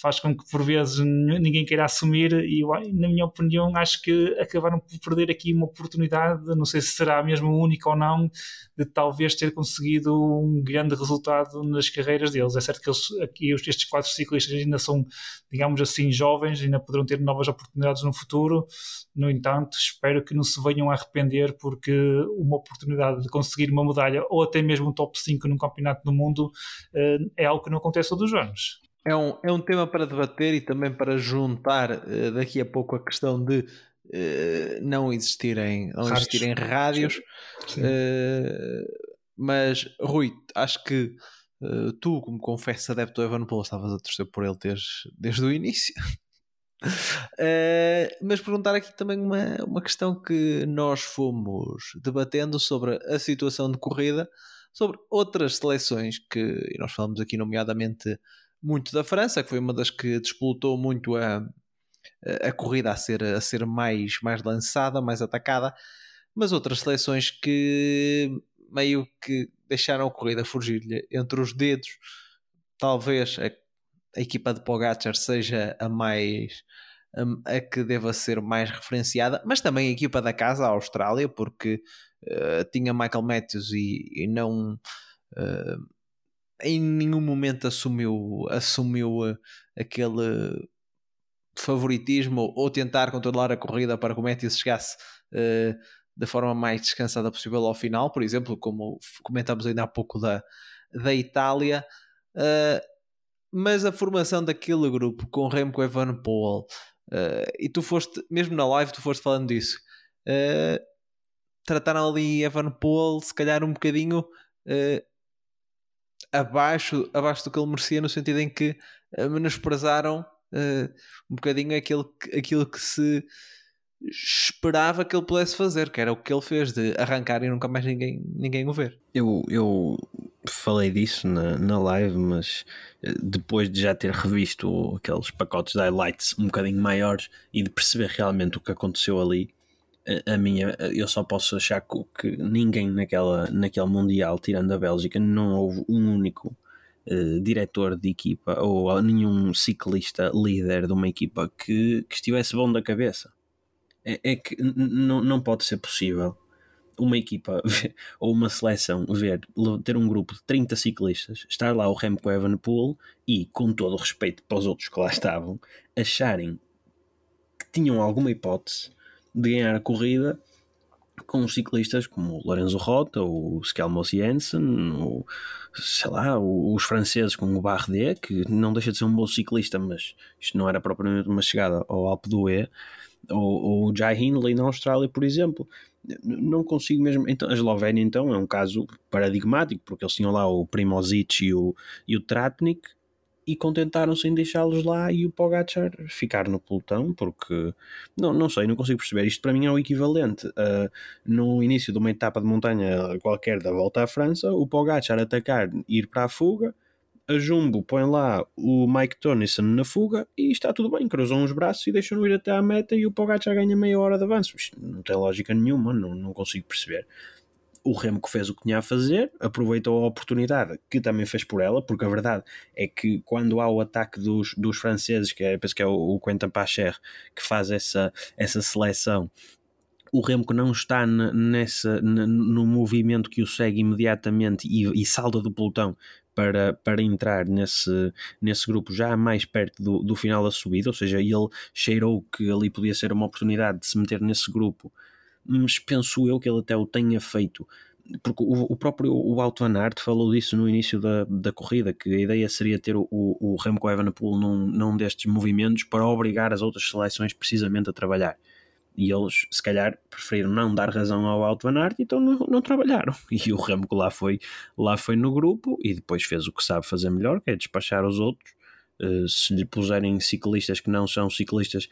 faz com que por vezes ninguém queira assumir e na minha opinião acho que acabaram por perder aqui uma oportunidade, não sei se será mesmo única ou não, de talvez ter conseguido um grande resultado nas carreiras deles. É certo que eles, aqui estes quatro ciclistas ainda são, digamos assim, jovens, ainda poderão ter novas oportunidades no futuro, no entanto espero que não se venham a arrepender porque uma oportunidade de conseguir uma medalha ou até mesmo um top 5 num campeonato do mundo eh, é algo que não acontece todos os anos é um, é um tema para debater e também para juntar uh, daqui a pouco a questão de uh, não existirem, não existirem rádios. Uh, mas, Rui, acho que tu, como confesso adepto do Evan Paul, estavas a torcer por ele desde, desde o início. mas perguntar aqui também uma, uma questão que nós fomos debatendo sobre a situação de corrida, sobre outras seleções que, nós falamos aqui nomeadamente muito da França, que foi uma das que despolutou muito a, a corrida a ser, a ser mais, mais lançada, mais atacada, mas outras seleções que meio que deixaram a corrida fugir-lhe entre os dedos. Talvez a, a equipa de Pogacar seja a mais a, a, que deva ser mais referenciada, mas também a equipa da casa, a Austrália, porque uh, tinha Michael Matthews e, e não uh, em nenhum momento assumiu, assumiu eh, aquele favoritismo ou tentar controlar a corrida para que o Matthews chegasse uh, da forma mais descansada possível ao final, por exemplo, como comentamos ainda há pouco da, da Itália. Uh, mas a formação daquele grupo com Remco Evenepoel uh, e tu foste, mesmo na live, tu foste falando disso. Uh, trataram ali Evenepoel se calhar um bocadinho uh, abaixo, abaixo do que ele merecia, no sentido em que uh, menosprezaram uh, um bocadinho aquilo que, aquilo que se esperava que ele pudesse fazer, que era o que ele fez de arrancar e nunca mais ninguém, ninguém o ver. Eu, eu falei disso na, na live, mas eh, depois de já ter revisto aqueles pacotes de highlights um bocadinho maiores e de perceber realmente o que aconteceu ali, a minha, eu só posso achar que, ninguém naquela, naquele Mundial, tirando a Bélgica, não houve um único uh, diretor de equipa ou nenhum ciclista líder de uma equipa que, que estivesse bom da cabeça. É, é que não pode ser possível uma equipa ou uma seleção ver, ter um grupo de 30 ciclistas, estar lá o Remco Evenepoel e, com todo o respeito para os outros que lá estavam, acharem que tinham alguma hipótese de ganhar a corrida com ciclistas como o Lorenzo Rota, o Skelmos Jensen, o, sei lá, os franceses como o Bardet, que não deixa de ser um bom ciclista, mas isto não era propriamente uma chegada ao Alpe d'Huez, ou, o Jai Hindley na Austrália, por exemplo. Não consigo mesmo. Então, a Eslovénia, então, é um caso paradigmático, porque eles tinham lá o Primozic e o, e o Tratnik, e contentaram-se em deixá-los lá e o Pogacar ficar no pelotão, porque não, não sei, não consigo perceber. Isto para mim é o equivalente uh, no início de uma etapa de montanha qualquer da volta à França, o Pogacar atacar, ir para a fuga, a Jumbo põe lá o Mike Tonnison na fuga e está tudo bem, cruzam os braços e deixam-no ir até à meta e o Pogacar ganha meia hora de avanço. Isto não tem lógica nenhuma, não, não consigo perceber o Remco fez o que tinha a fazer, aproveitou a oportunidade que também fez por ela, porque a verdade é que quando há o ataque dos, dos franceses, que é, penso que é o, o Quentin Pacher que faz essa, essa seleção, o Remco não está nessa, no movimento que o segue imediatamente e, e salda do pelotão para, para entrar nesse, nesse grupo já mais perto do, do final da subida, ou seja, ele cheirou que ali podia ser uma oportunidade de se meter nesse grupo mas penso eu que ele até o tenha feito porque o, o, próprio o Alto Van Aert falou disso no início da, da corrida, que a ideia seria ter o, o Remco Evenepoel num, num destes movimentos para obrigar as outras seleções precisamente a trabalhar. E eles, se calhar, preferiram não dar razão ao Alto Van Aert, então não, não trabalharam. E o Remco lá foi, lá foi no grupo e depois fez o que sabe fazer melhor, que é despachar os outros. Uh, se lhe puserem ciclistas que não são ciclistas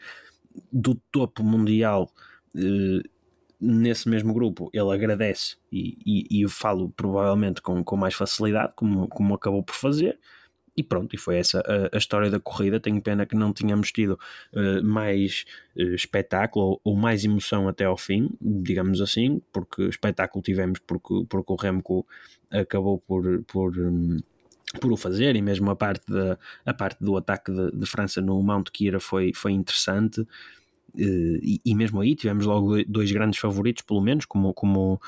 do topo mundial, uh, nesse mesmo grupo ele agradece e, e, e eu falo provavelmente com, com mais facilidade, como, como acabou por fazer. E pronto, e foi essa a, a história da corrida. Tenho pena que não tínhamos tido uh, mais uh, espetáculo ou, ou, mais emoção até ao fim, digamos assim, porque espetáculo tivemos porque, porque o Remco acabou por. por um, por o fazer e mesmo a parte, da, a parte do ataque de, de França no Mount Kira foi, foi interessante e, e, mesmo aí tivemos logo dois grandes favoritos, pelo menos, como, como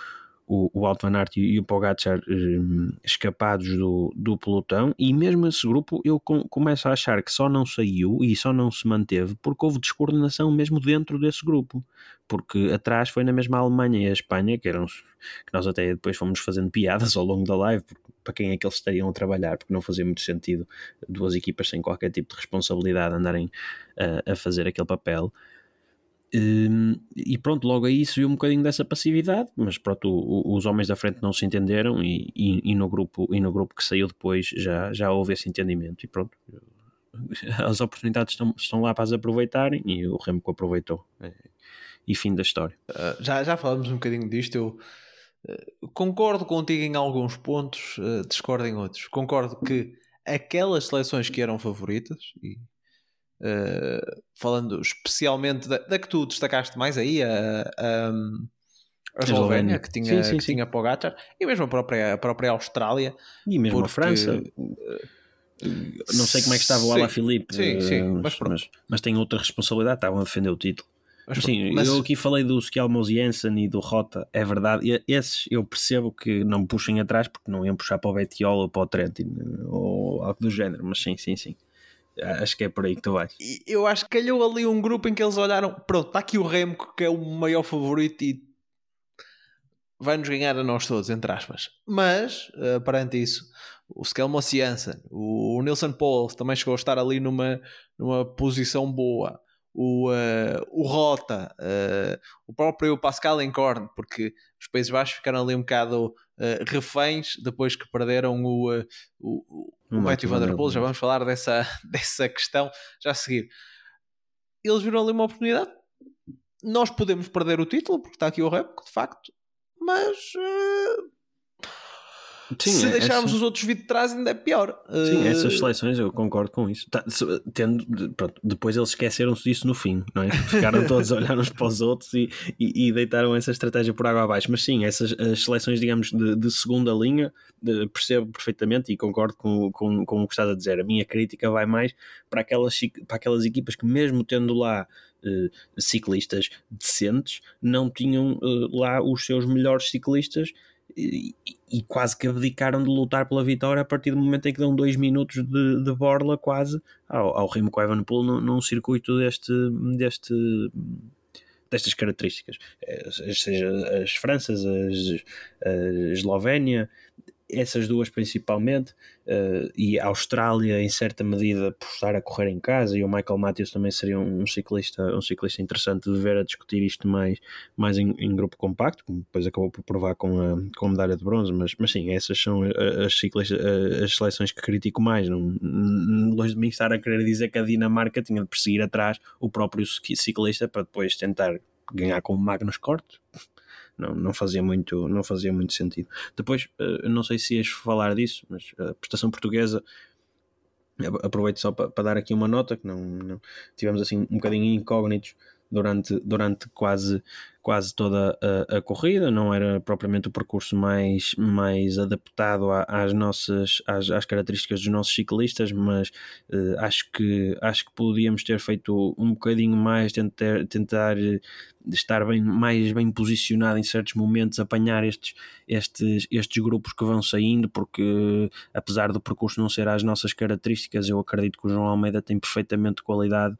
o, o Alto Van e o Pogacar um, escapados do, do pelotão, e mesmo esse grupo eu com, começo a achar que só não saiu e só não se manteve porque houve descoordenação mesmo dentro desse grupo, porque atrás foi na mesma Alemanha e a Espanha, que eram que nós até depois fomos fazendo piadas ao longo da live, para quem é que eles estariam a trabalhar, porque não fazia muito sentido duas equipas sem qualquer tipo de responsabilidade andarem a, a fazer aquele papel. Hum, e pronto, logo aí subiu um bocadinho dessa passividade, mas pronto, o, o, os homens da frente não se entenderam e, e, e, no grupo, e no grupo que saiu depois já, já houve esse entendimento e pronto, as oportunidades estão, estão lá para as aproveitarem e o Remco aproveitou é, e fim da história. Uh, já, já falamos um bocadinho disto, eu uh, concordo contigo em alguns pontos, uh, discordo em outros. Concordo que aquelas seleções que eram favoritas e Uh, falando especialmente da, da, que tu destacaste mais aí, a, a, a Eslovénia, que tinha, sim, sim, que sim. tinha Pogacar, e mesmo a própria, a própria Austrália. E mesmo porque, a França. Não sei como é que estava o Ala Filipe, sim, sim, mas, mas, mas, tem outra responsabilidade, estavam a defender o título. Mas, sim, mas... eu aqui falei do Skjelmos Jensen e do Rota, é verdade. E esses eu percebo que não me puxem atrás porque não iam puxar para o Betiola ou para o Trentin ou algo do género, mas sim, sim, sim. Acho que é por aí que tu vais. Eu acho que calhou ali um grupo em que eles olharam: pronto, está aqui o Remco, que é o maior favorito e vai-nos ganhar a nós todos, entre aspas. Mas, uh, perante isso, o Skelmo Jansen, o, Nilson Pauls também chegou a estar ali numa, numa posição boa. O, uh, o Rota, uh, o próprio Pascal Encorn, porque os Países Baixos ficaram ali um bocado uh, reféns depois que perderam o, uh, o, o, Matthew Van Der Poel. Já vamos falar dessa, dessa questão já a seguir. Eles viram ali uma oportunidade. Nós podemos perder o título, porque está aqui o Rep, de facto, mas Sim, se é, deixarmos essa... os outros vir de trás ainda é pior. Sim, uh... essas seleções eu concordo com isso. Tá, tendo, pronto, depois eles esqueceram-se disso no fim, não é? Ficaram todos a olhar uns para os outros e, e, e, deitaram essa estratégia por água abaixo. Mas sim, essas as seleções, digamos, de, de segunda linha, de, percebo perfeitamente e concordo com, com, com o que estás a dizer. A minha crítica vai mais para aquelas, para aquelas equipas que, mesmo tendo lá Uh, ciclistas decentes, não tinham uh, lá os seus melhores ciclistas e, quase que abdicaram de lutar pela vitória a partir do momento em que dão dois minutos de, de borla quase ao, ao Remco Evenepoel num, num circuito deste, deste destas características, eh, seja as Franças, as, a Eslovénia, essas duas principalmente, uh, e a Austrália em certa medida por estar a correr em casa, e o Michael Matthews também seria um, ciclista um ciclista interessante de ver a discutir isto mais, mais em, em, grupo compacto, como depois acabou por provar com a, com a medalha de bronze, mas, mas sim, essas são as, ciclistas, as seleções que critico mais, não, longe de mim estar a querer dizer que a Dinamarca tinha de perseguir atrás o próprio ciclista para depois tentar ganhar com o Magnus Cort não, não, fazia muito, não fazia muito sentido. Depois, uh, não sei se ias falar disso, mas a prestação portuguesa aproveito só para, para dar aqui uma nota que não, não, tivemos assim um bocadinho incógnitos durante, durante quase, quase toda a, a, corrida, não era propriamente o percurso mais, mais adaptado às nossas às, às características dos nossos ciclistas, mas uh, acho, que, acho que podíamos ter feito um bocadinho mais, tentar, tentar estar bem, mais bem posicionado em certos momentos, apanhar estes, estes, estes grupos que vão saindo, porque apesar do percurso não ser às nossas características, eu acredito que o João Almeida tem perfeitamente qualidade,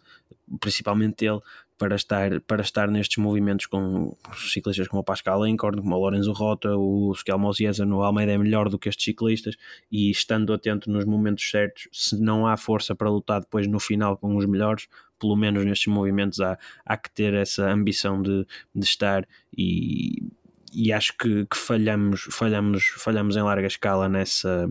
principalmente ele, para estar, para estar nestes movimentos com ciclistas como o Pascal Encorn, como o Lorenzo Rota, o Skelmos no Almeida é melhor do que estes ciclistas e estando atento nos momentos certos, se não há força para lutar depois no final com os melhores, pelo menos nestes movimentos há, há que ter essa ambição de, de estar e, e acho que, que, falhamos, falhamos, falhamos em larga escala nessa,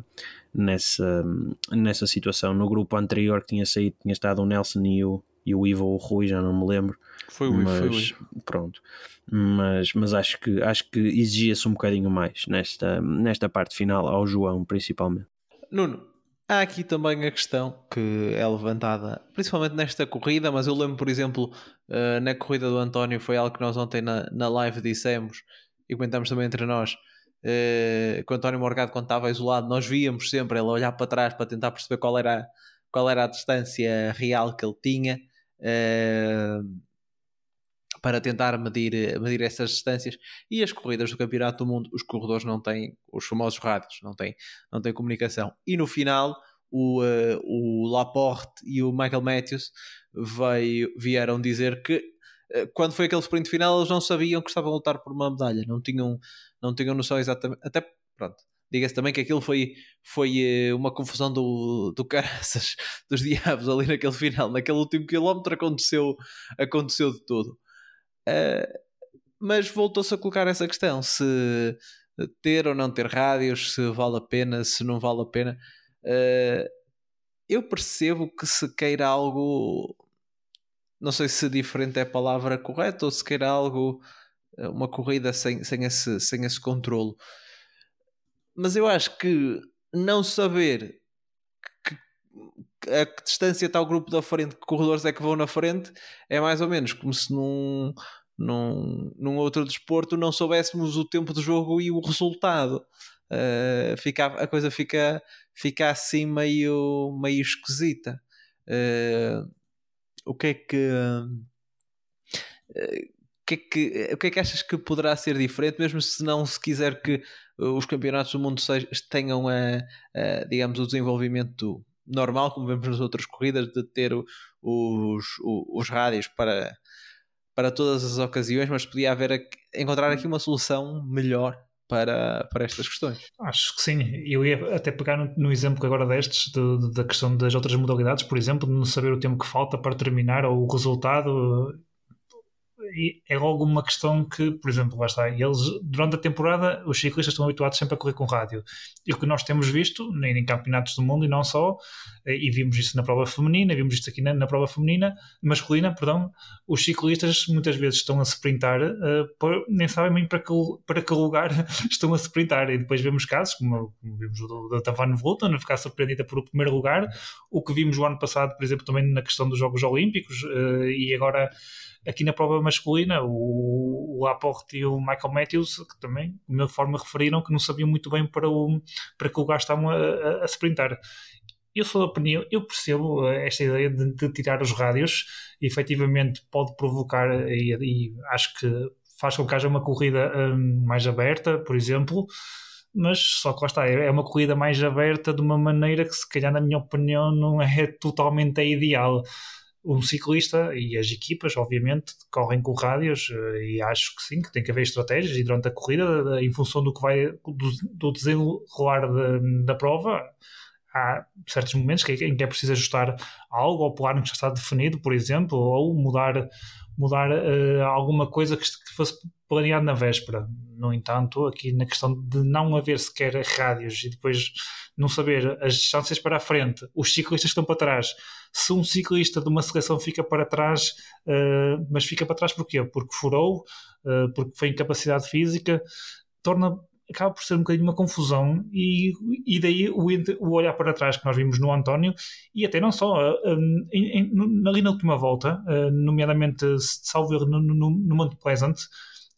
nessa, nessa situação. No grupo anterior que tinha saído, tinha estado o Nelson e o, e o Ivo ou o Rui, já não me lembro. Foi o Ivo, mas, foi o Ivo. Pronto. Mas, mas acho que, acho que exigia-se um bocadinho mais nesta, nesta parte final, ao João principalmente. Nuno, há aqui também a questão que é levantada, principalmente nesta corrida, mas eu lembro, por exemplo, uh, na corrida do António, foi algo que nós ontem na, na live dissemos e comentamos também entre nós. Uh, que o António Morgado, quando estava isolado, nós víamos sempre ele olhar para trás para tentar perceber qual era, qual era a distância real que ele tinha para tentar medir, medir essas distâncias. E as corridas do Campeonato do Mundo, os corredores não têm os famosos rádios, não têm, não têm comunicação. E no final, o, uh, o Laporte e o Michael Matthews veio, vieram dizer que uh, quando foi aquele sprint final, eles não sabiam que estavam a lutar por uma medalha, não tinham, não tinham noção exatamente. Até pronto, Diga-se também que aquilo foi, foi uh, uma confusão do, do caraças, dos diabos ali naquele final. Naquele último quilómetro aconteceu, aconteceu de tudo. Uh, mas voltou-se a colocar essa questão: se ter ou não ter rádios, se vale a pena, se não vale a pena. Uh, eu percebo que se queira algo, não sei se diferente é a palavra correta ou se queira algo, uma corrida sem, sem, esse, sem esse controlo mas eu acho que não saber que, a que distância está o grupo da frente, que corredores é que vão na frente, é mais ou menos como se num, num, num outro desporto não soubéssemos o tempo do jogo e o resultado. Uh, fica, a coisa fica, fica assim meio, meio esquisita. Uh, o que é que. Uh, que é que, o que é que achas que poderá ser diferente, mesmo se não se quiser que os campeonatos do mundo tenham, a, a, digamos, o desenvolvimento normal, como vemos nas outras corridas, de ter os, os, os rádios para, para todas as ocasiões, mas podia haver encontrar aqui uma solução melhor para, para estas questões. Acho que sim. Eu ia até pegar no, no exemplo que agora destes, de, de, da questão das outras modalidades, por exemplo, de não saber o tempo que falta para terminar ou o resultado é logo uma questão que, por exemplo, lá está, eles, durante a temporada, os ciclistas estão habituados sempre a correr com rádio. E o que nós temos visto em, campeonatos do mundo e não só, eh, e vimos isso na prova feminina, vimos isto aqui na, na prova feminina, masculina, perdão, os ciclistas muitas vezes estão a sprintar, uh, por, nem sabem bem para que, para que lugar estão a sprintar. E depois vemos casos, como, como vimos o da Tavan Volta, ficar surpreendida por o primeiro lugar, o que vimos o ano passado, por exemplo, também na questão dos Jogos Olímpicos, uh, e agora aqui na prova masculina, o, o Laporte e o Michael Matthews, que também, de uma forma, referiram que não sabiam muito bem para, o, para que lugar estavam a, a, a sprintar. Eu sou da opinião, eu percebo eh, esta ideia de, de tirar os rádios, e efetivamente pode provocar, e, e, acho que faz com que haja uma corrida um, mais aberta, por exemplo, mas só que lá está, é, é uma corrida mais aberta de uma maneira que, se calhar, na minha opinião, não é totalmente a ideal um ciclista e as equipas, obviamente, correm com rádios eh, e acho que sim, que tem que haver estratégias e durante a corrida, em função do que vai, do, do desenrolar de, da prova, há certos momentos em que é preciso ajustar algo ao plano que já está definido, por exemplo, ou mudar, mudar uh, alguma coisa que, que fosse planeado na véspera. No entanto, aqui na questão de não haver sequer rádios e depois não saber as distâncias para a frente, os ciclistas estão para trás. Se um ciclista de uma seleção fica para trás, uh, mas fica para trás porquê? Porque furou, uh, porque foi incapacidade física, torna acaba por ser um bocadinho uma confusão e, e daí o, o olhar para trás que nós vimos no António e até não só, um, em, em, ali na última volta, uh, nomeadamente salvo erro no, no, no Pleasant,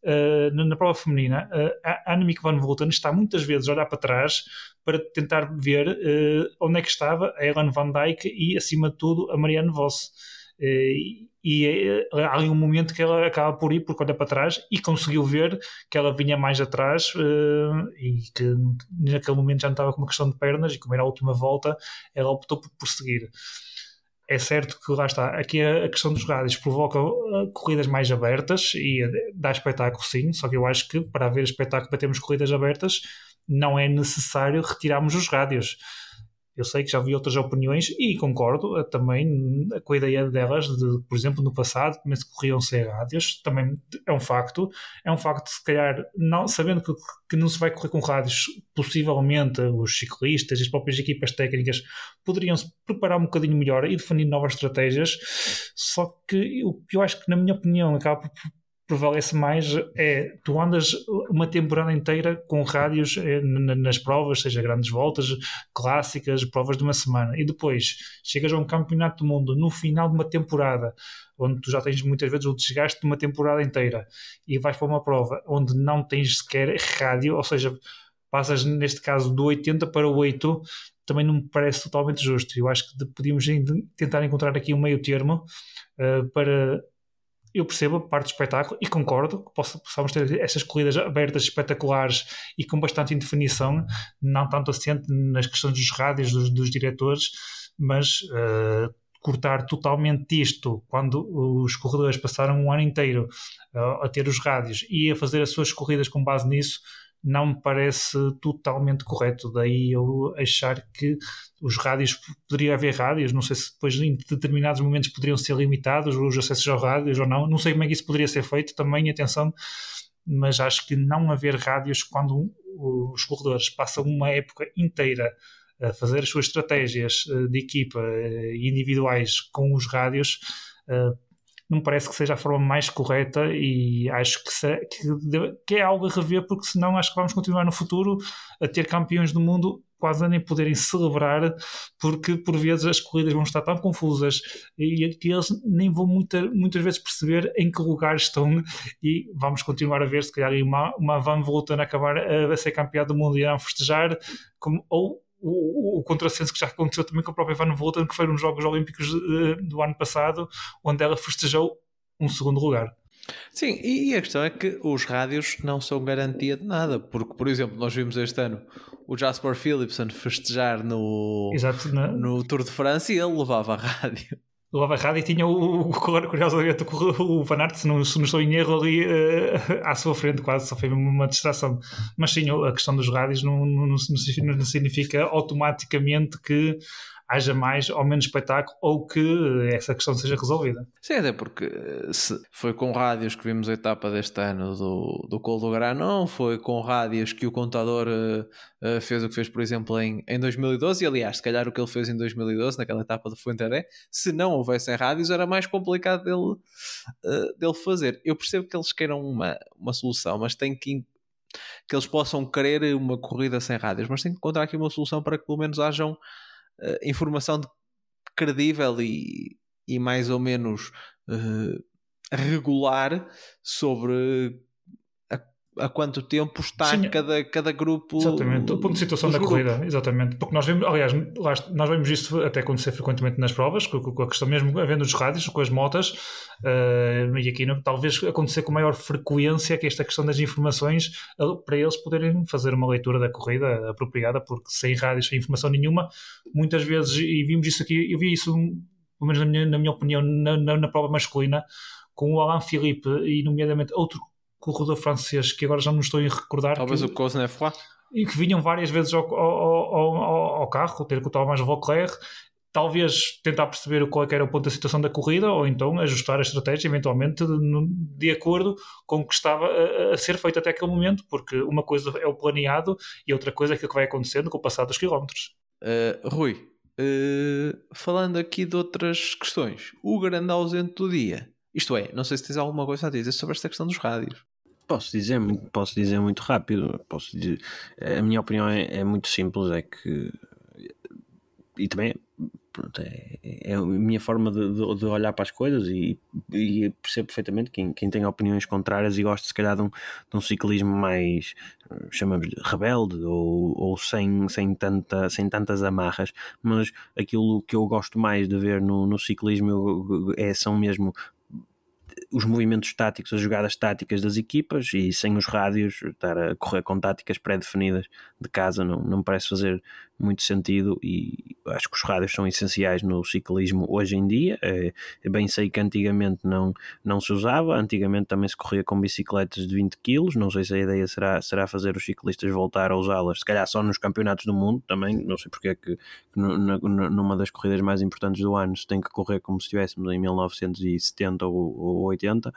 uh, na, na, prova feminina, uh, a Annemiek van Vleuten está muitas vezes a olhar para trás para tentar ver uh, onde é que estava a Ellen Van Dijk e, acima de tudo, a Marianne Voss. e há ali um momento que ela acaba por ir porque olha para trás e conseguiu ver que ela vinha mais atrás e que naquele momento já não estava com uma questão de pernas e como era a última volta ela optou por prosseguir é certo que lá está, aqui a, questão dos rádios provoca uh, corridas mais abertas e dá espetáculo sim, só que eu acho que para haver espetáculo para termos corridas abertas não é necessário retirarmos os rádios. Eu sei que já vi outras opiniões e concordo eh, também com a ideia delas, de, por exemplo, no passado, também se corriam sem rádios, também é um facto. É um facto, se calhar, não, sabendo que, que não se vai correr com rádios, possivelmente os ciclistas e as próprias equipas técnicas poderiam se preparar um bocadinho melhor e definir novas estratégias. Só que o que eu acho que, na minha opinião, acaba por prevalece mais é tu andas uma temporada inteira com rádios eh, nas provas, seja grandes voltas, clássicas, provas de uma semana, e depois chegas a um campeonato do mundo no final de uma temporada, onde tu já tens muitas vezes o desgaste de uma temporada inteira, e vais para uma prova onde não tens sequer rádio, ou seja, passas neste caso do 80 para o 8, também não me parece totalmente justo. Eu acho que podíamos tentar encontrar aqui um meio termo uh, para eu percebo a parte do espetáculo e concordo que possamos ter essas corridas abertas espetaculares e com bastante indefinição, não tanto assente nas questões dos rádios, dos, dos diretores, mas uh, cortar totalmente isto quando os corredores passaram um ano inteiro uh, a ter os rádios e a fazer as suas corridas com base nisso, não me parece totalmente correto. Daí eu achar que os rádios, poderia haver rádios, não sei se depois em determinados momentos poderiam ser limitados os acessos aos rádios ou não, não sei como é que isso poderia ser feito também, atenção, mas acho que não haver rádios quando os corredores passam uma época inteira a fazer as suas estratégias eh, de equipa eh, individuais com os rádios eh, não me parece que seja a forma mais correta e acho que, se, que, que, é algo a rever, porque senão acho que vamos continuar no futuro a ter campeões do mundo quase a nem poderem celebrar, porque por vezes as corridas vão estar tão confusas e que eles nem vão muita, muitas vezes perceber em que lugar estão e vamos continuar a ver se calhar uma, uma van voltando a acabar a, a ser campeão do mundo e a festejar, como, ou o, o contrassenso que já aconteceu também com a própria Van Volten, que foi nos Jogos Olímpicos uh, do ano passado, onde ela festejou um segundo lugar. Sim, e a questão é que os rádios não são garantia de nada, porque, por exemplo, nós vimos este ano o Jasper Philipson festejar no, Exato, no Tour de França e ele levava a rádio levava errado e tinha o, o curiosamente o, o Van Aert, se não, se não estou em erro, ali uh, à sua frente, quase só foi uma distração. Mas sim, a questão dos rádios não, não, não, não significa automaticamente que haja mais ou menos espetáculo ou que essa questão seja resolvida. Sim, até porque eh, foi com rádios que vimos a etapa deste ano do, do Col do Granon, foi com rádios que o contador uh, uh, fez o que fez, por exemplo, em, em 2012, e aliás, se calhar o que ele fez em 2012, naquela etapa do Fuenteré, se não houvessem rádios, era mais complicado dele, uh, dele fazer. Eu percebo que eles queiram uma, uma solução, mas tem que que eles possam querer uma corrida sem rádios, mas tem que encontrar aqui uma solução para que pelo menos hajam uh, informação de, credível e, e mais ou menos uh, regular sobre a quanto tempo está Sim. cada, cada grupo. Exatamente, o ponto de situação da grupos. corrida, exatamente. Porque nós vemos, aliás, nós vemos isso até acontecer frequentemente nas provas, com, com a questão mesmo havendo os rádios, com as motas, uh, e aqui não, talvez acontecer com maior frequência que esta questão das informações para eles poderem fazer uma leitura da corrida apropriada, porque sem rádios, sem informação nenhuma, muitas vezes, e vimos isso aqui, eu vi isso, pelo menos na minha, na minha opinião, na, na, na prova masculina, com o Alain Philippe e nomeadamente outro corredor francês, que agora já não estou a recordar. Talvez que, o Cosnefroy. E que vinham várias vezes ao, ao, ao, ao carro, ter com o Thomas Vauclair, talvez tentar perceber qual é era o ponto da situação da corrida ou então ajustar a estratégia eventualmente de, de acordo com o que estava a, a, ser feito até aquele momento, porque uma coisa é o planeado e outra coisa é aquilo que vai acontecendo com o passar dos quilómetros. Uh, Rui, uh, falando aqui de outras questões, o grande ausente do dia, isto é, não sei se tens alguma coisa a dizer sobre esta questão dos rádios. Posso dizer, posso dizer muito rápido. Posso dizer, a minha opinião é, é muito simples, é que e também pronto, é, é, a minha forma de, de, olhar para as coisas e, e percebo perfeitamente quem, quem tem opiniões contrárias e gosta se calhar de um, de um ciclismo mais chamamos-lhe rebelde ou, ou sem, sem, tanta, sem tantas amarras, mas aquilo que eu gosto mais de ver no, no ciclismo é, são mesmo os movimentos táticos, as jogadas táticas das equipas e sem os rádios, estar a correr com táticas pré-definidas de casa não, não parece fazer muito sentido e acho que os rádios são essenciais no ciclismo hoje em dia. É, bem sei que antigamente não, não se usava, antigamente também se corria com bicicletas de 20 kg. Não sei se a ideia será, será fazer os ciclistas voltar a usá-las, se calhar só nos campeonatos do mundo também. Não sei porque é que, que numa das corridas mais importantes do ano se tem que correr como se estivéssemos em 1970 ou, ou 80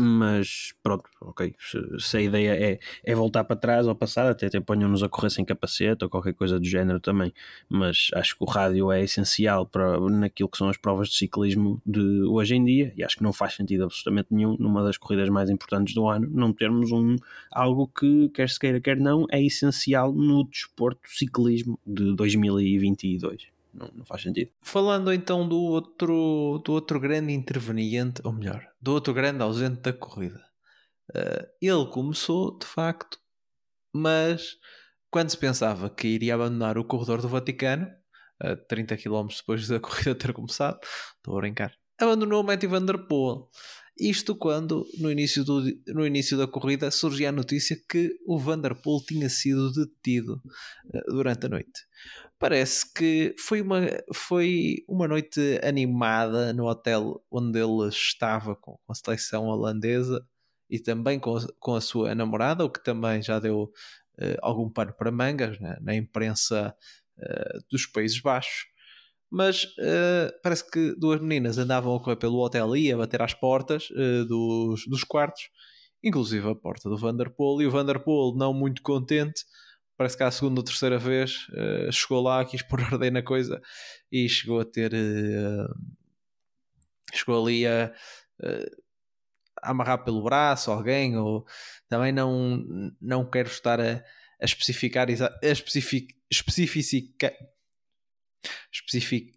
mas pronto, ok. Se, a ideia é, é voltar para trás ou passar, até, até ponham-nos a correr sem capacete ou qualquer coisa do género também. Mas acho que o rádio é essencial para naquilo que são as provas de ciclismo de hoje em dia e acho que não faz sentido absolutamente nenhum numa das corridas mais importantes do ano não termos um algo que, quer se queira, quer não, é essencial no desporto ciclismo de 2022 não, não faz sentido. Falando então do outro, do outro grande interveniente, ou melhor, do outro grande ausente da corrida. Uh, ele começou, de facto, mas quando se pensava que iria abandonar o corredor do Vaticano, uh, 30 km depois da corrida ter começado, estou a brincar, abandonou Matthew Van Der Poel. Isto quando, no início, do, no início da corrida, surgia a notícia que o Vanderpool tinha sido detido uh, durante a noite. Parece que foi uma, foi uma noite animada no hotel onde ele estava com a seleção holandesa e também com a, com a sua namorada, o que também já deu uh, algum pano para mangas né, na imprensa uh, dos Países Baixos mas uh, parece que duas meninas andavam a correr pelo hotel e a bater às portas uh, dos, dos quartos, inclusive a porta do Vanderpool, e o Vanderpool, não muito contente, parece que a segunda ou terceira vez uh, chegou lá, quis pôr ordem na coisa e chegou a ter. chegou ali a, a, amarrar pelo braço alguém, ou também não, não quero estar a, a especificar, a especific, especificar específico.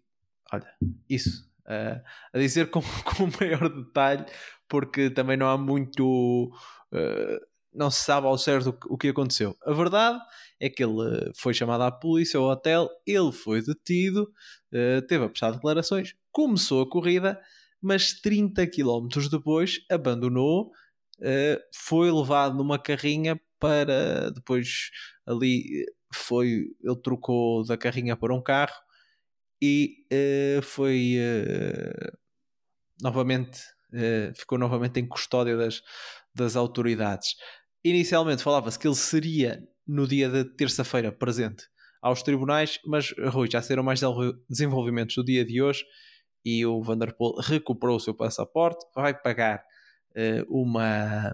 Olha, isso. Uh, a dizer com, com maior detalhe, porque também não há muito. Uh, não se sabe ao certo o que, o aconteceu. A verdade é que ele foi chamado à polícia ao hotel, ele foi detido, teve a prestar declarações, começou a corrida, mas 30 km depois abandonou, foi levado numa carrinha para depois ali foi ele trocou da carrinha para um carro e uh, foi uh, novamente uh, ficou novamente em custódia das, das autoridades. Inicialmente falava-se que ele seria no dia de terça-feira presente aos tribunais, mas Rui, já serão mais desenvolvimentos do dia de hoje e o Vanderpool recuperou o seu passaporte, vai pagar uma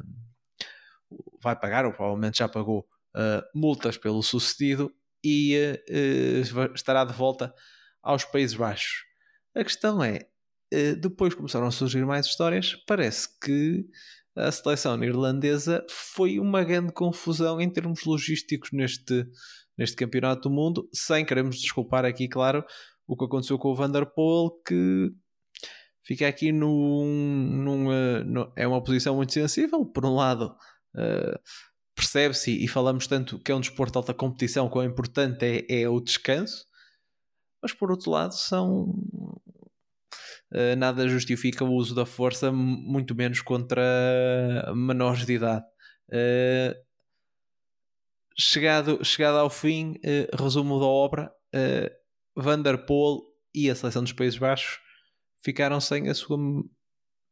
vai pagar, ou provavelmente já pagou multas pelo sucedido e estará de volta aos Países Baixos. A questão é, eh, depois começaram a surgir mais histórias, parece que a seleção irlandesa foi uma grande confusão em termos logísticos neste, neste campeonato do mundo, sem queremos desculpar aqui, claro, o que aconteceu com o Vanderpool, que fica aqui num, num, uh, num, é uma posição muito sensível. Por um lado, uh, percebe-se e falamos tanto que é um desporto de alta competição, quão importante é, é o descanso mas por outro lado são uh, nada justifica o uso da força, muito menos contra menores de idade. Uh, chegado, chegado ao fim, uh, resumo da obra, Vanderpool e a seleção dos Países Baixos ficaram sem a sua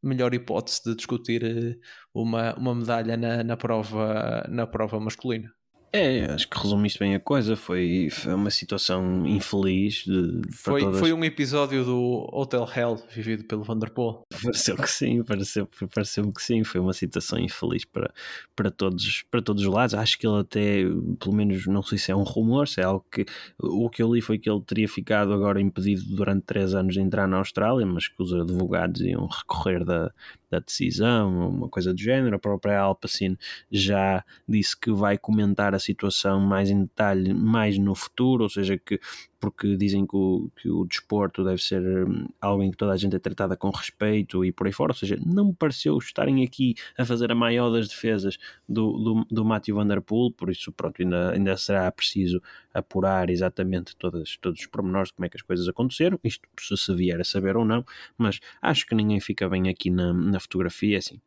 melhor hipótese de discutir uma, uma medalha na, na, prova, na prova masculina. É, acho que resumiste bem a coisa. Foi, foi uma situação infeliz. De, foi, todas... foi um episódio do Hotel Hell vivido pelo Vanderpool. Pareceu que sim, pareceu, pareceu que sim. Foi uma situação infeliz para, para, todos, para todos os lados. Acho que ele até, pelo menos, não sei se é um rumor, se é algo que. O que eu li foi que ele teria ficado agora impedido durante três anos de entrar na Austrália, mas que os advogados iam recorrer da, da decisão, uma coisa do género. A própria Alpacine já disse que vai comentar a situação mais em detalhe mais no futuro, ou seja, que porque dizem que o, que o desporto deve ser hum, algo em que toda a gente é tratada com respeito e por aí fora, ou seja, não me pareceu estarem aqui a fazer a maior das defesas do, do, do Matthew Van Der Poel, por isso pronto, ainda, ainda será preciso apurar exatamente todas, todos os pormenores de como é que as coisas aconteceram, isto se se vier a saber ou não, mas acho que ninguém fica bem aqui na, na fotografia, assim,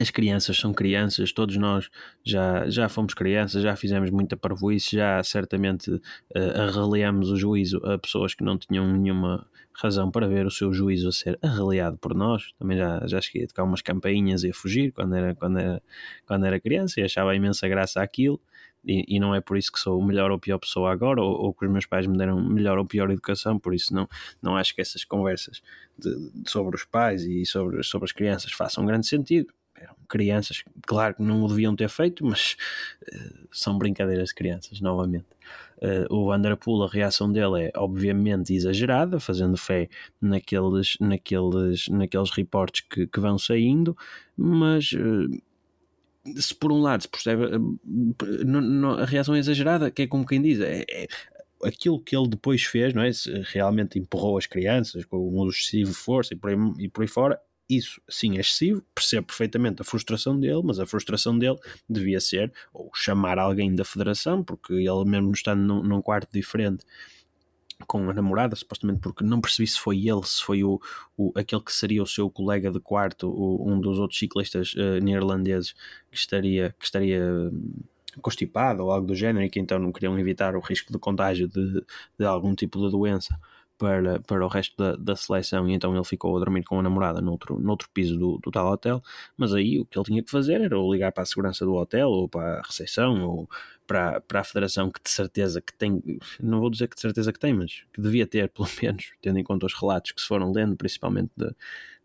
as crianças são crianças, todos nós já, já fomos crianças, já fizemos muita parvoíce, já certamente uh, arreliamos o juízo a pessoas que não tinham nenhuma razão para ver o seu juízo a ser arreliado por nós. Também já, já cheguei a tocar umas campainhas e a fugir quando era, quando era, quando era criança e achava imensa graça aquilo. E, e, não é por isso que sou melhor ou pior pessoa agora, ou, ou, que os meus pais me deram melhor ou pior educação, por isso não, não acho que essas conversas de, sobre os pais e sobre, sobre as crianças façam grande sentido eram crianças, claro que não o deviam ter feito, mas uh, são brincadeiras de crianças, novamente. Uh, o Vanderpool, a reação dele é obviamente exagerada, fazendo fé naqueles, naqueles, naqueles reportes que, que vão saindo, mas uh, se por um lado se percebe a reação é exagerada, que é como quem diz, é, é, aquilo que ele depois fez, não é? Se realmente empurrou as crianças com um excessivo força e por aí, e por aí fora, isso sim é excessivo, percebo perfeitamente a frustração dele, mas a frustração dele devia ser ou chamar alguém da federação, porque ele mesmo estando num, num quarto diferente com a namorada, supostamente porque não percebi se foi ele, se foi o, o aquele que seria o seu colega de quarto, o, um dos outros ciclistas uh, neerlandeses que estaria, que estaria hum, constipado ou algo do género e que então não queriam evitar o risco de contágio de, de algum tipo de doença para, para o resto da, da seleção e então ele ficou a dormir com a namorada noutro, noutro piso do, do tal hotel, mas aí o que ele tinha que fazer era ou ligar para a segurança do hotel ou para a recepção ou para, para a federação que de certeza que tem, não vou dizer que de certeza que tem, mas que devia ter pelo menos, tendo em conta os relatos que se foram lendo, principalmente de,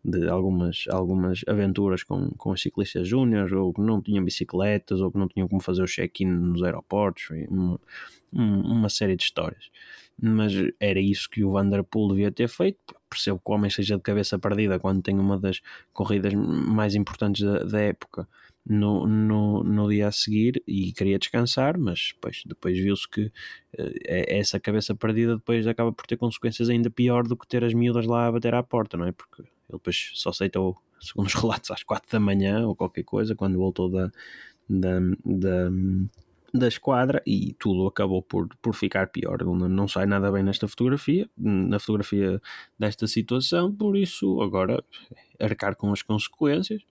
de algumas, algumas aventuras com, com os ciclistas júniores, ou que não tinham bicicletas, ou que não tinham como fazer o check-in nos aeroportos, uma, uma série de histórias mas era isso que o Vanderpool devia ter feito. Percebo que o homem seja de cabeça perdida quando tem uma das corridas mais importantes da, da época no, no, no dia a seguir e queria descansar, mas depois, depois viu-se que uh, essa cabeça perdida depois acaba por ter consequências ainda pior do que ter as miúdas lá a bater à porta, não é? Porque ele depois só aceitou, segundo os relatos, às quatro da manhã ou qualquer coisa, quando voltou da, da, da da esquadra e tudo acabou por, por ficar pior. Não, não sai nada bem nesta fotografia, na fotografia desta situação, por isso agora arcar com as consequências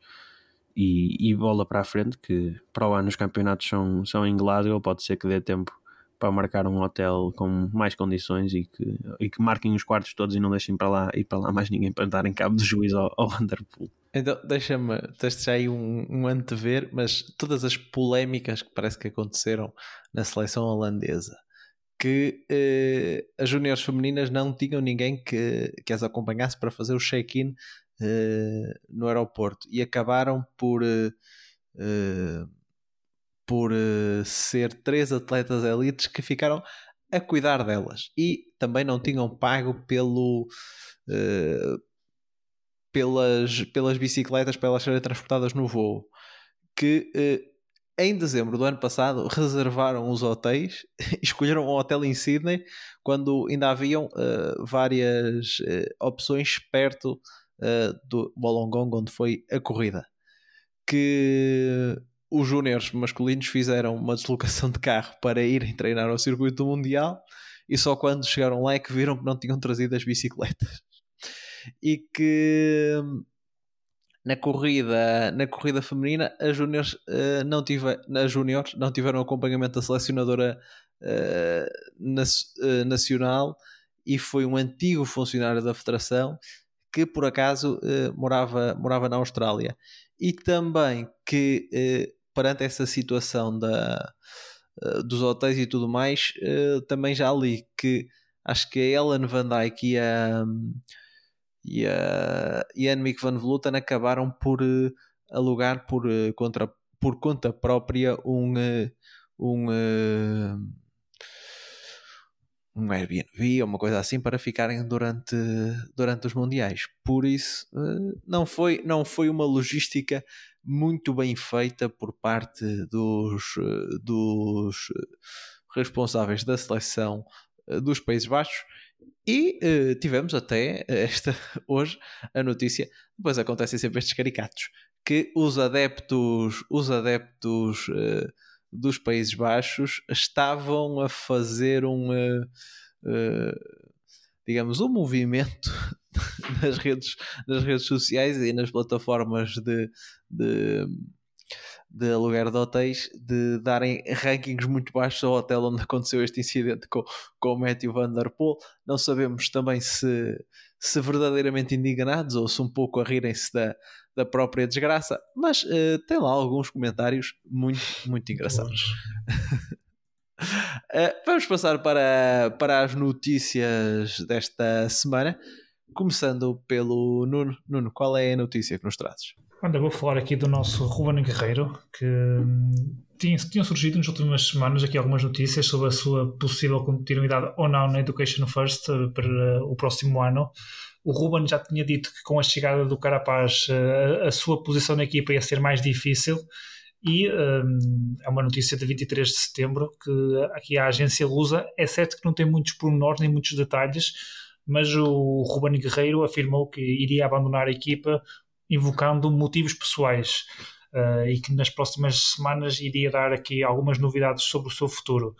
e, e bola para a frente, que para o ano os campeonatos são, são em Glasgow, pode ser que dê tempo para marcar um hotel com mais condições e que, e que marquem os quartos todos e não deixem para lá e para lá mais ninguém para dar em cabo do juiz ao, Vanderpool. Então, deixa-me, deixa já aí um, um antever, mas todas as polémicas que parece que aconteceram na seleção holandesa, que eh, as juniores femininas não tinham ninguém que, que as acompanhasse para fazer o check-in eh, no aeroporto e acabaram por, eh, eh por eh, ser três atletas elites que ficaram a cuidar delas e também não tinham pago pelo eh, pelas, pelas bicicletas para elas serem transportadas no voo, que eh, em dezembro do ano passado reservaram os hotéis, escolheram um hotel em Sydney, quando ainda haviam uh, várias uh, opções perto uh, do Wollongong, onde foi a corrida. Que os júniores masculinos fizeram uma deslocação de carro para irem treinar ao circuito mundial e só quando chegaram lá é que viram que não tinham trazido as bicicletas. E que na corrida, na corrida feminina as juniors, uh, não, tive, não tiveram acompanhamento da selecionadora uh, na, uh, nacional e foi um antigo funcionário da federação que por acaso morava, morava na Austrália. E também que perante essa situação da, dos hotéis e tudo mais também já li que acho que a Ellen Van Dyke e a e a e Mick Van Vleuten acabaram por uh, alugar por, contra, por conta própria um, um, um Airbnb ou uma coisa assim para ficarem durante, durante os mundiais. Por isso, não, foi, não foi uma logística muito bem feita por parte dos, dos responsáveis da seleção dos Países Baixos. E tivemos até esta hoje a notícia, depois acontecem sempre estes caricatos, que os adeptos, os adeptos dos Países Baixos estavam a fazer um digamos, o movimento nas redes, nas redes sociais e nas plataformas de, de, de aluguer de hotéis de darem rankings muito baixos ao hotel onde aconteceu este incidente com, com o Matthew Van Der Poel. Não sabemos também se, se verdadeiramente indignados ou se um pouco a rirem-se da, da própria desgraça, mas uh, tem lá alguns comentários muito, muito engraçados. uh, vamos passar para, para as notícias desta semana, começando pelo Nuno. Nuno, qual é a notícia que nos trazes? Anda, vou falar aqui do nosso Ruben Guerreiro, que hum, tinha, tinham surgido nas últimas semanas aqui algumas notícias sobre a sua possível continuidade ou não na Education First eh, para o próximo ano. O Ruben já tinha dito que com a chegada do Carapaz eh, a sua posição na equipa ia ser mais difícil e um, é uma notícia de 23 de setembro que aqui a agência Lusa é certo que não tem muitos pormenores nem muitos detalhes, mas o Ruben Guerreiro afirmou que iria abandonar a equipa invocando motivos pessoais uh, e que nas próximas semanas iria dar aqui algumas novidades sobre o seu futuro.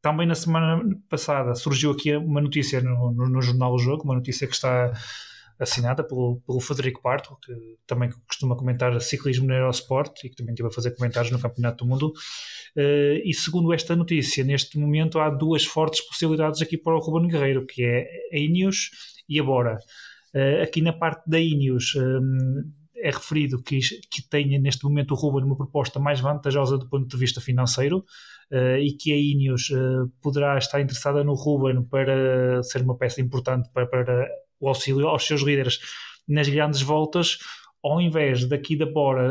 Também na semana passada surgiu aqui uma notícia no, no, no Jornal do Jogo, uma notícia que está assinada pelo, pelo Frederico Barto, que também costuma comentar ciclismo no Eurosport e que também esteve a fazer comentários no Campeonato do Mundo. Uh, e segundo esta notícia, neste momento há duas fortes possibilidades aqui para o Ruben Guerreiro, que é a Ineos e a Bora. Uh, aqui na parte da Ineos um, é referido que, que tenha neste momento o Ruben uma proposta mais vantajosa do ponto de vista financeiro uh, e que a Ineos uh, poderá estar interessada no Ruben para ser uma peça importante para, para o auxílio aos seus líderes nas grandes voltas, ao invés daqui da Bora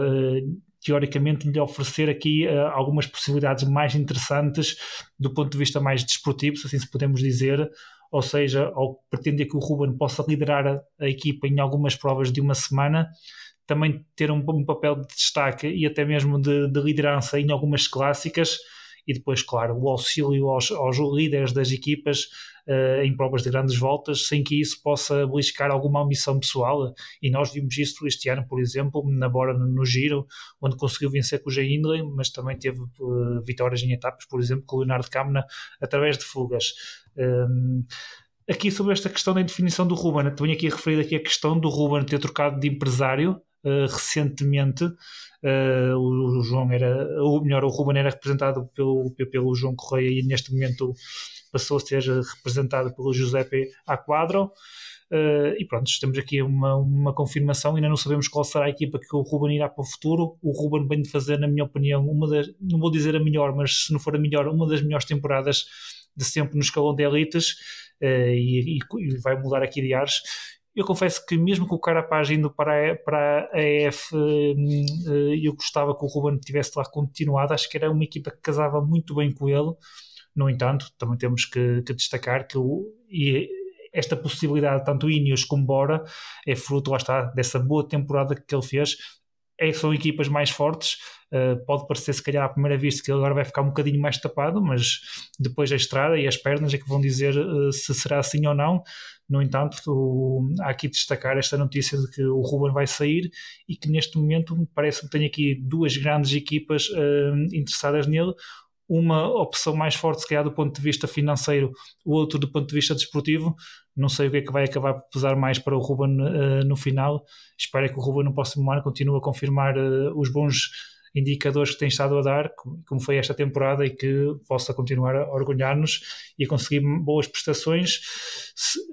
teoricamente lhe oferecer aqui uh, algumas possibilidades mais interessantes do ponto de vista mais desportivo, se assim se podemos dizer, ou seja, ao pretender que o Ruben possa liderar a, a equipa em algumas provas de uma semana, também ter um, um papel de destaque e até mesmo de, de, liderança em algumas clássicas e depois, claro, o auxílio aos, aos líderes das equipas uh, em provas de grandes voltas, sem que isso possa beliscar alguma ambição pessoal. E nós vimos isso este ano, por exemplo, na Bora no, Giro, onde conseguiu vencer com o Jay Hindley, mas também teve uh, vitórias em etapas, por exemplo, com o Leonardo Camna, através de fugas. Um, aqui sobre esta questão da indefinição do Ruben, também aqui a referir aqui a questão do Ruben ter trocado de empresário uh, recentemente. Uh, o, João era, ou melhor, o Ruben era representado pelo, pelo João Correia e neste momento passou a ser representado pelo Giuseppe Aquadro. Uh, e pronto, temos aqui uma, uma confirmação. Ainda não sabemos qual será a equipa que o Ruben irá para o futuro. O Ruben vem de fazer, na minha opinião, uma das, não vou dizer a melhor, mas se não for a melhor, uma das melhores temporadas de sempre no escalão de elites uh, e, e, vai mudar aqui de ares. Eu confesso que mesmo com o Carapaz indo para a, para a EF, uh, eu gostava que o Ruben tivesse lá continuado. Acho que era uma equipa que casava muito bem com ele. No entanto, também temos que, que destacar que o, esta possibilidade, tanto Ineos como Bora, é fruto, lá está, dessa boa temporada que ele fez. É, são equipas mais fortes, uh, pode parecer se calhar à primeira vista que ele agora vai ficar um bocadinho mais tapado, mas depois a estrada e as pernas é que vão dizer uh, se será assim ou não. No entanto, o, há aqui de destacar esta notícia de que o Ruben vai sair e que neste momento parece que tem aqui duas grandes equipas uh, interessadas nele uma opção mais forte, se calhar, do ponto de vista financeiro, o outro do ponto de vista desportivo. Não sei o que é que vai acabar por pesar mais para o Ruben uh, no final. Espero que o Ruben no próximo ano continue a confirmar uh, os bons indicadores que tem estado a dar, como foi esta temporada, e que possa continuar a orgulhar-nos e a conseguir boas prestações.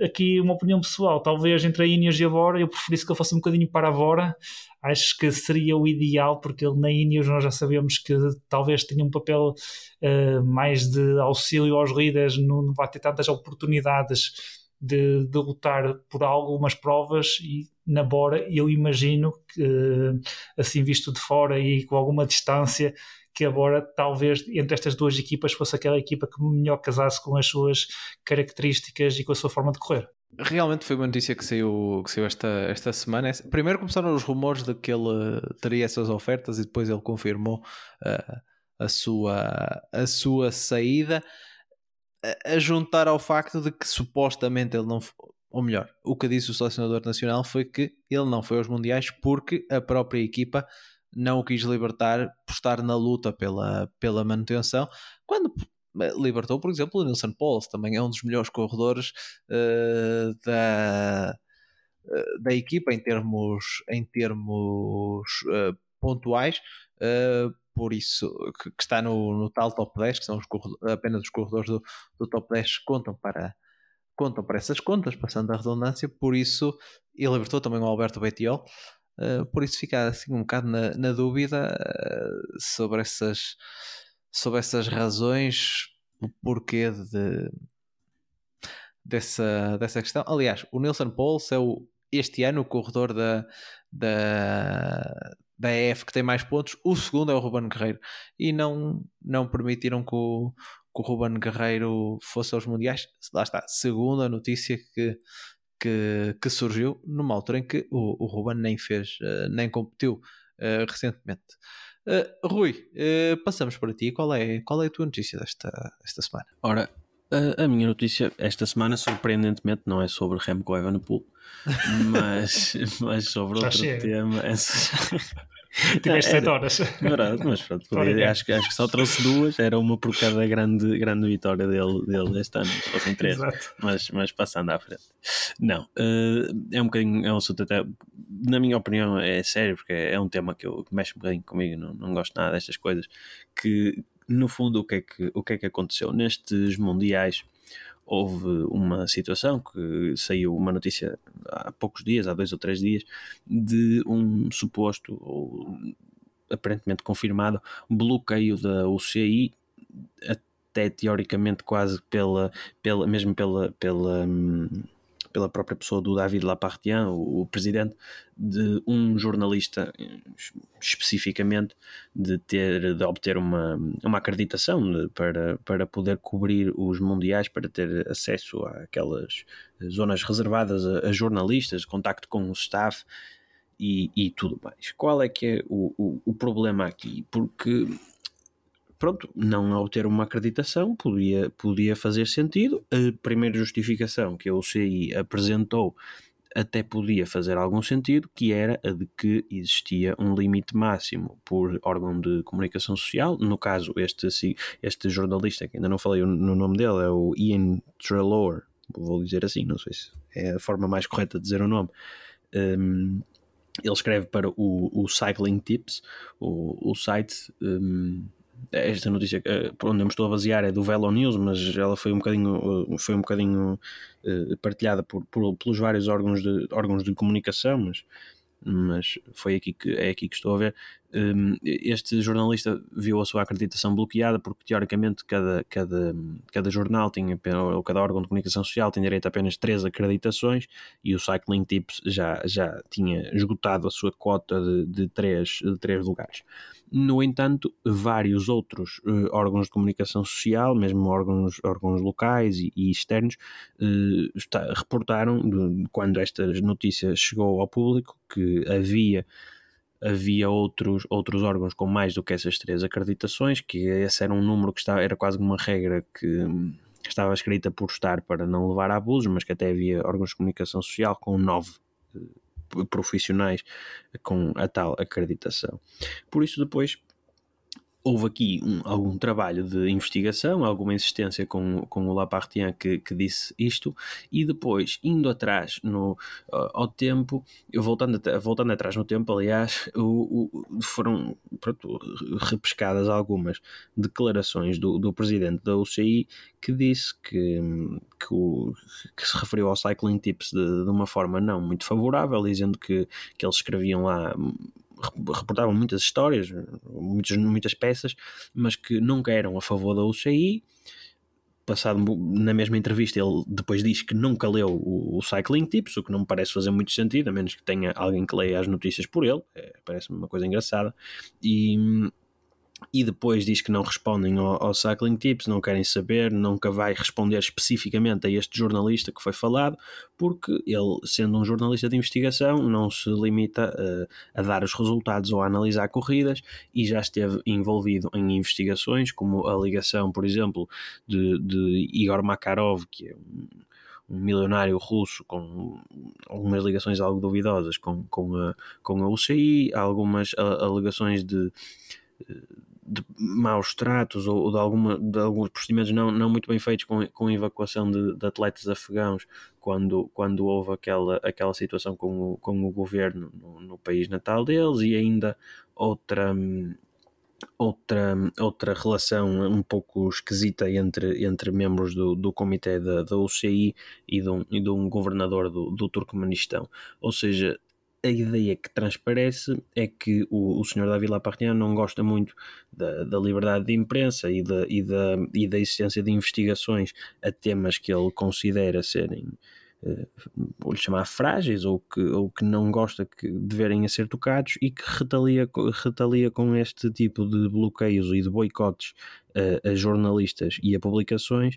Aqui, uma opinião pessoal, talvez entre a Ineos e a Bora, eu preferisse que ele fosse um bocadinho para a Bora. Acho que seria o ideal, porque ele na Ineos nós já sabemos que talvez tenha um papel uh, mais de auxílio aos líderes, não vai ter tantas oportunidades de, de lutar por algumas provas e na Bora eu imagino que assim visto de fora e com alguma distância que a Bora talvez entre estas duas equipas fosse aquela equipa que melhor casasse com as suas características e com a sua forma de correr. Realmente foi uma notícia que saiu, que saiu esta, esta semana. Primeiro começaram os rumores de que ele teria essas ofertas e depois ele confirmou uh, a, sua, a sua saída a juntar ao facto de que supostamente ele não. Ou melhor, o que disse o selecionador nacional foi que ele não foi aos Mundiais porque a própria equipa não o quis libertar por estar na luta pela, pela manutenção, quando libertou, por exemplo, o Nilson Pauls, também é um dos melhores corredores uh, da, uh, da equipa em termos, em termos uh, pontuais, por isso que, que, está no, no tal top 10, que são os apenas os corredores do, do top 10 contam para, contam para essas contas, passando a redundância, por isso, e libertou também o Alberto Betiol, uh, por isso fica assim um bocado na, na dúvida uh, sobre, essas, sobre essas razões, o porquê de, dessa, dessa questão. Aliás, o Nelson Pauls é o, este ano o corredor da, da, da EF que tem mais pontos, o segundo é o Ruben Guerreiro, e não, não permitiram que o, que o Ruben Guerreiro fosse aos Mundiais. Lá está, segunda notícia que, que, que surgiu numa altura em que o, o Ruben nem fez, uh, nem competiu uh, recentemente. Uh, Rui, passamos para ti. Qual é, qual é a tua notícia desta, desta semana? Ora, a, a minha notícia esta semana, surpreendentemente, não é sobre Remco Evenepoel, mas, mas sobre Já outro chega. tema. Tiveste 7 horas. Verdade, mas pronto, podia, acho, acho que só trouxe duas, era uma por cada grande, grande vitória dele, dele este ano, se fossem três, mas, mas passando à frente. Não, uh, é um bocadinho, é um assunto até, na minha opinião, é sério, porque é um tema que, eu, que mexe um bocadinho comigo, não, não gosto nada destas coisas, que no fundo o que é que, o que, é que aconteceu nestes mundiais? houve uma situação que saiu uma notícia há poucos dias, há dois ou três dias, de um suposto ou aparentemente confirmado bloqueio da UCI até teoricamente quase pela, pela mesmo pela, pela hum, pela própria pessoa do David Lapartien, o, o presidente, de um jornalista especificamente de ter de obter uma, uma acreditação de, para, para poder cobrir os mundiais, para ter acesso àquelas zonas reservadas a, a jornalistas, contacto com o staff e, e tudo mais. Qual é que é o, o, o problema aqui? Porque pronto, não obter uma acreditação podia, podia fazer sentido. A primeira justificação que a UCI apresentou até podia fazer algum sentido, que era a de que existia um limite máximo por órgão de comunicação social. No caso, este, este jornalista, que ainda não falei no nome dele, é o Ian Trelawney, vou dizer assim, não sei se é a forma mais correta de dizer o nome. Um, ele escreve para o, o Cycling Tips, o, o site. Um, esta notícia por onde eu me estou a basear é do Velo News, mas ela foi um bocadinho, uh, foi um bocadinho uh, partilhada por, por, pelos vários órgãos de, órgãos de comunicação, mas, mas foi aqui que, é aqui que estou a ver. Um, este jornalista viu a sua acreditação bloqueada porque teoricamente cada, cada, cada jornal tinha, ou cada órgão de comunicação social tem direito a apenas três acreditações e o Cycling Tips já, já tinha esgotado a sua cota de, de, três, de três lugares. No entanto, vários outros uh, órgãos de comunicação social, mesmo órgãos, órgãos locais e, e externos, uh, está, reportaram, de, quando esta notícia chegou ao público, que havia havia outros, outros órgãos com mais do que essas três acreditações, que esse era um número que estava, era quase uma regra que estava escrita por estar para não levar a abusos, mas que até havia órgãos de comunicação social com nove eh, profissionais com a tal acreditação. Por isso, depois houve aqui um, algum trabalho de investigação, alguma insistência com, com o Lapartien que, que disse isto, e depois, indo atrás no, ao tempo, voltando, voltando atrás no tempo, aliás, o, o, foram pronto, repescadas algumas declarações do, do presidente da UCI que disse que, que, o, que se referiu ao Cycling Tips de, de uma forma não muito favorável, dizendo que, que eles escreviam lá reportavam muitas histórias, muitas, muitas peças, mas que nunca eram a favor da UCI. Passado na mesma entrevista, ele depois diz que nunca leu o, o Cycling Tips, o que não me parece fazer muito sentido, a menos que tenha alguém que leia as notícias por ele, é, parece-me uma coisa engraçada. E, e depois diz que não respondem ao, ao, Cycling Tips, não querem saber, nunca vai responder especificamente a este jornalista que foi falado, porque ele, sendo um jornalista de investigação, não se limita a, a dar os resultados ou a analisar corridas e já esteve envolvido em investigações, como a ligação, por exemplo, de, de Igor Makarov, que é um, um milionário russo com algumas ligações algo duvidosas com, com, a, com a UCI, algumas alegações de de maus tratos ou, de, alguma, de alguns procedimentos não, não muito bem feitos com, com a evacuação de, de atletas afegãos quando, quando houve aquela, aquela situação com o, com o governo no, no país natal deles e ainda outra outra, outra relação um pouco esquisita entre, entre membros do, do comitê da, da UCI e de um, e de um governador do, do. Ou seja, a ideia que transparece é que o, o senhor David Lapartien não gosta muito da, da liberdade de imprensa e da, e, da, e da existência de investigações a temas que ele considera serem uh, vou lhe chamar frágeis ou que, ou que não gosta que deverem a ser tocados e que retalia, retalia com este tipo de bloqueios e de boicotes a jornalistas e a publicações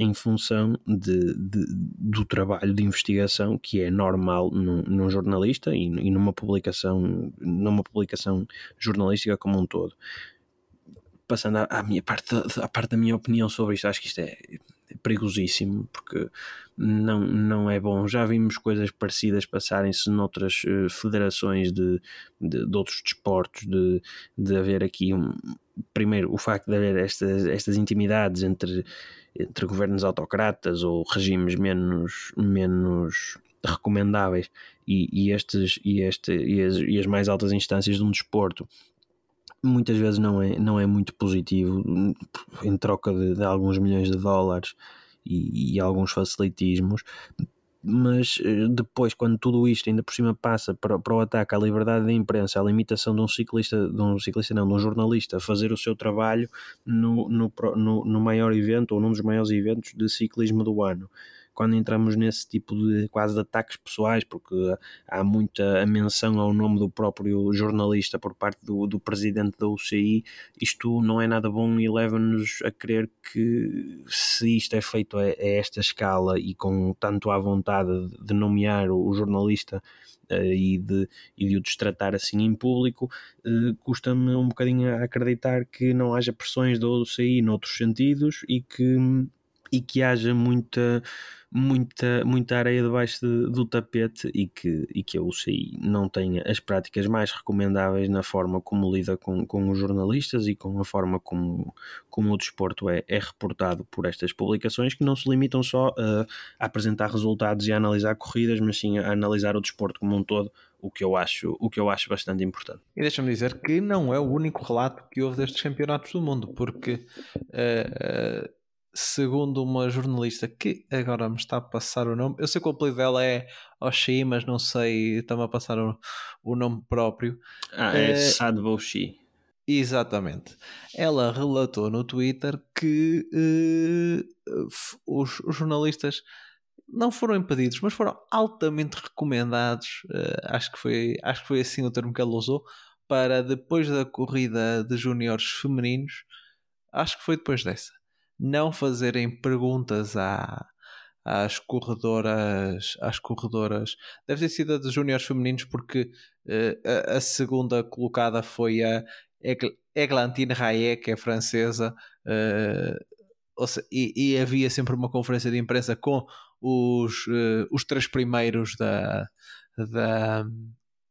em função de, de, do trabalho de investigação que é normal num, num jornalista e, e, numa publicação numa publicação jornalística como um todo passando à, à minha parte à parte da minha opinião sobre isto acho que isto é perigosíssimo porque não, não é bom. Já vimos coisas parecidas passarem-se noutras uh, federações de, de, de, outros desportos, de, de haver aqui um, primeiro o facto de haver estas, estas intimidades entre entre governos autocratas ou regimes menos, menos recomendáveis e, e estes, e, este, e, as, e as mais altas instâncias de um desporto muitas vezes não é, não é muito positivo em troca de, de alguns milhões de dólares e, e, alguns facilitismos mas eh, depois, quando tudo isto ainda por cima passa para, para o ataque à liberdade da imprensa, à limitação de um ciclista, de um ciclista não, de um jornalista a fazer o seu trabalho no, no, no, no maior evento ou num dos maiores eventos de ciclismo do ano quando entramos nesse tipo de quase de ataques pessoais, porque há muita menção ao nome do próprio jornalista por parte do, do presidente da UCI, isto não é nada bom e leva-nos a crer que se isto é feito a, a, esta escala e com tanto à vontade de nomear o, o jornalista uh, e, de, e de o destratar assim em público, uh, custa-me um bocadinho a acreditar que não haja pressões da UCI noutros sentidos e que, e que haja muita muita, muita areia debaixo de, do tapete e que, e que a UCI não tenha as práticas mais recomendáveis na forma como lida com, com os jornalistas e com a forma como, como o desporto é, é reportado por estas publicações que não se limitam só a, apresentar resultados e a analisar corridas, mas sim a analisar o desporto como um todo, o que eu acho, o que eu acho bastante importante. E deixa-me dizer que não é o único relato que houve destes campeonatos do mundo, porque uh, uh, segundo uma jornalista que agora me está a passar o nome, eu sei que o apelido dela é Oshi, mas não sei, está-me a passar o, o nome próprio. Ah, é uh, Sadboshi. Exatamente. Ela relatou no Twitter que uh, os, os, jornalistas não foram impedidos, mas foram altamente recomendados. Uh, acho, que foi, acho que foi assim o termo que ela usou. Para depois da corrida de júniores femininos, acho que foi depois dessa não fazerem perguntas à, às corredoras, às corredoras. Deve ter sido a de júniores femininos porque uh, a, a, segunda colocada foi a Eglantine Raye, que é francesa, uh, e, e, havia sempre uma conferência de imprensa com os, uh, os três primeiros da, da,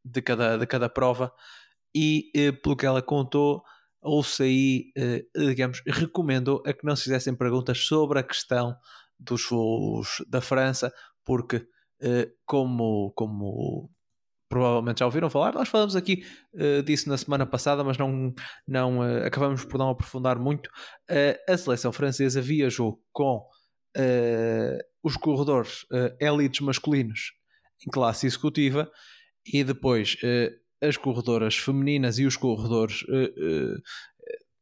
de, cada, de cada prova e pelo que ela contou a UCI, eh, digamos, recomendou a que não se fizessem perguntas sobre a questão dos voos da França, porque, eh, como, como provavelmente já ouviram falar, nós falamos aqui uh, disso na semana passada, mas não, não uh, acabamos por não aprofundar muito. Uh, a seleção francesa viajou com os corredores elites masculinos em classe executiva e depois as corredoras femininas e os corredores uh, uh,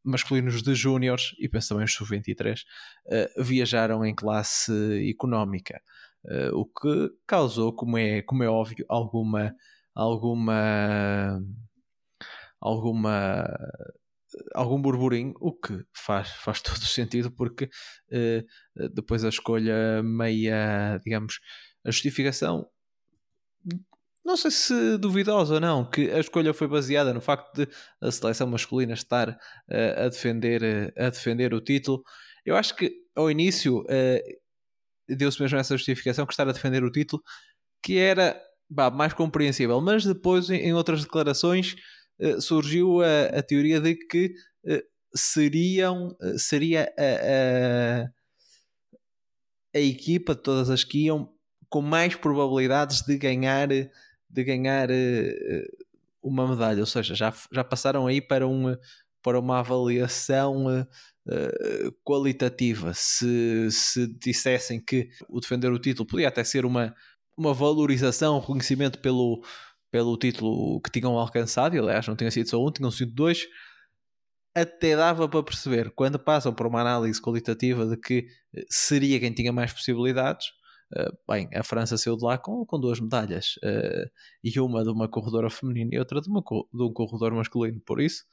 masculinos de júniores, e penso também os sub-23, uh, viajaram em classe económica, o que causou, como é, como é óbvio, alguma alguma alguma algum burburinho, o que faz, faz todo o sentido porque depois a escolha meia, digamos, a justificação não sei se duvidosa ou não, que a escolha foi baseada no facto de a seleção masculina estar uh, a, defender, uh, a defender o título. Eu acho que ao início uh, deu-se mesmo essa justificação que estar a defender o título, que era bah, mais compreensível, mas depois em, outras declarações surgiu a, a, teoria de que seriam, seria a, a, a equipa de todas as que iam com mais probabilidades de ganhar, de ganhar uma medalha, ou seja, já, já passaram aí para, um, para uma avaliação uh, qualitativa. Se, se dissessem que o defender o título podia até ser uma, uma valorização, um reconhecimento pelo, pelo título que tinham alcançado, e aliás não tinha sido só um, tinham sido dois, até dava para perceber quando passam por uma análise qualitativa de que eh, seria quem tinha mais possibilidades. Uh, bem, a França saiu de lá com, com duas medalhas uh, e uma de uma corredora feminina e outra de, uma, de um corredor masculino. Por isso,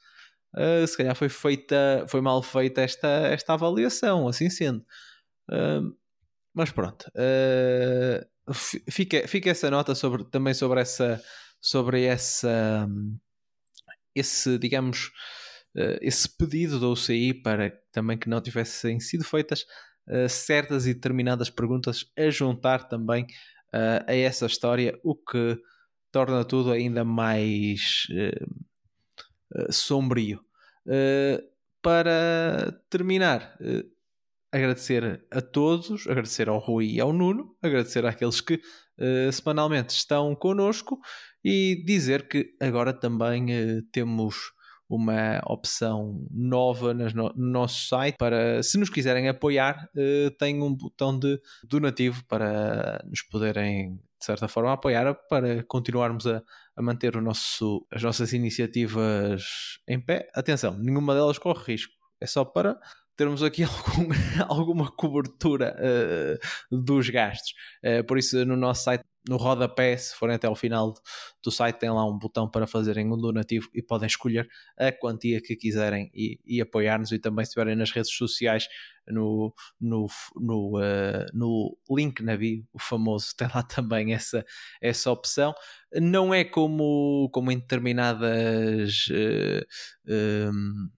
uh, se calhar foi feita, foi mal feita esta, esta avaliação, assim sendo. mas pronto, fica, fica essa nota sobre, também sobre essa, sobre essa, esse, digamos, esse pedido da UCI para também que não tivessem sido feitas uh, certas e determinadas perguntas a juntar também uh, a essa história, o que torna tudo ainda mais uh, sombrio. para terminar, agradecer a todos, agradecer ao Rui e ao Nuno, agradecer àqueles que semanalmente estão connosco e dizer que agora também temos uma opção nova no nosso site para, se nos quiserem apoiar, uh, tem um botão de donativo para nos poderem, de certa forma, apoiar para continuarmos a, a manter o nosso, as nossas iniciativas em pé. Atenção, nenhuma delas corre risco, é só para termos aqui algum, alguma cobertura uh, dos gastos. Uh, por isso, no nosso site no rodapé, se forem até ao final do site, tem lá um botão para fazerem um donativo e podem escolher a quantia que quiserem e, e apoiar-nos. E também, se estiverem nas redes sociais, no, no, no, uh, no link na bio, o famoso, tem lá também essa, essa opção. Não é como, como em determinadas. Uh, eh, um,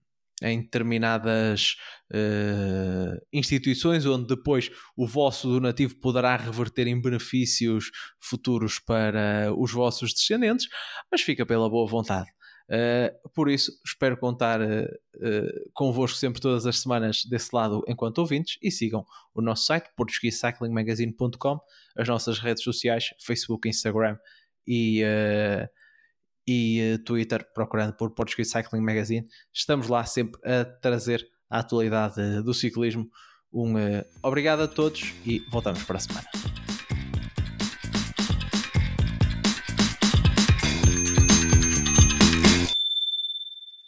em determinadas uh, instituições, onde depois o vosso donativo poderá reverter em benefícios futuros para os vossos descendentes, mas fica pela boa vontade. Uh, por isso, espero contar uh, uh, convosco sempre todas as semanas desse lado enquanto ouvintes e sigam o nosso site portuguesecyclingmagazine.com, as nossas redes sociais, Facebook, Instagram e uh, e uh, Twitter, procurando por Portuguese Cycling Magazine. Estamos lá sempre a trazer a atualidade do ciclismo. Um uh, obrigado a todos e voltamos para a semana.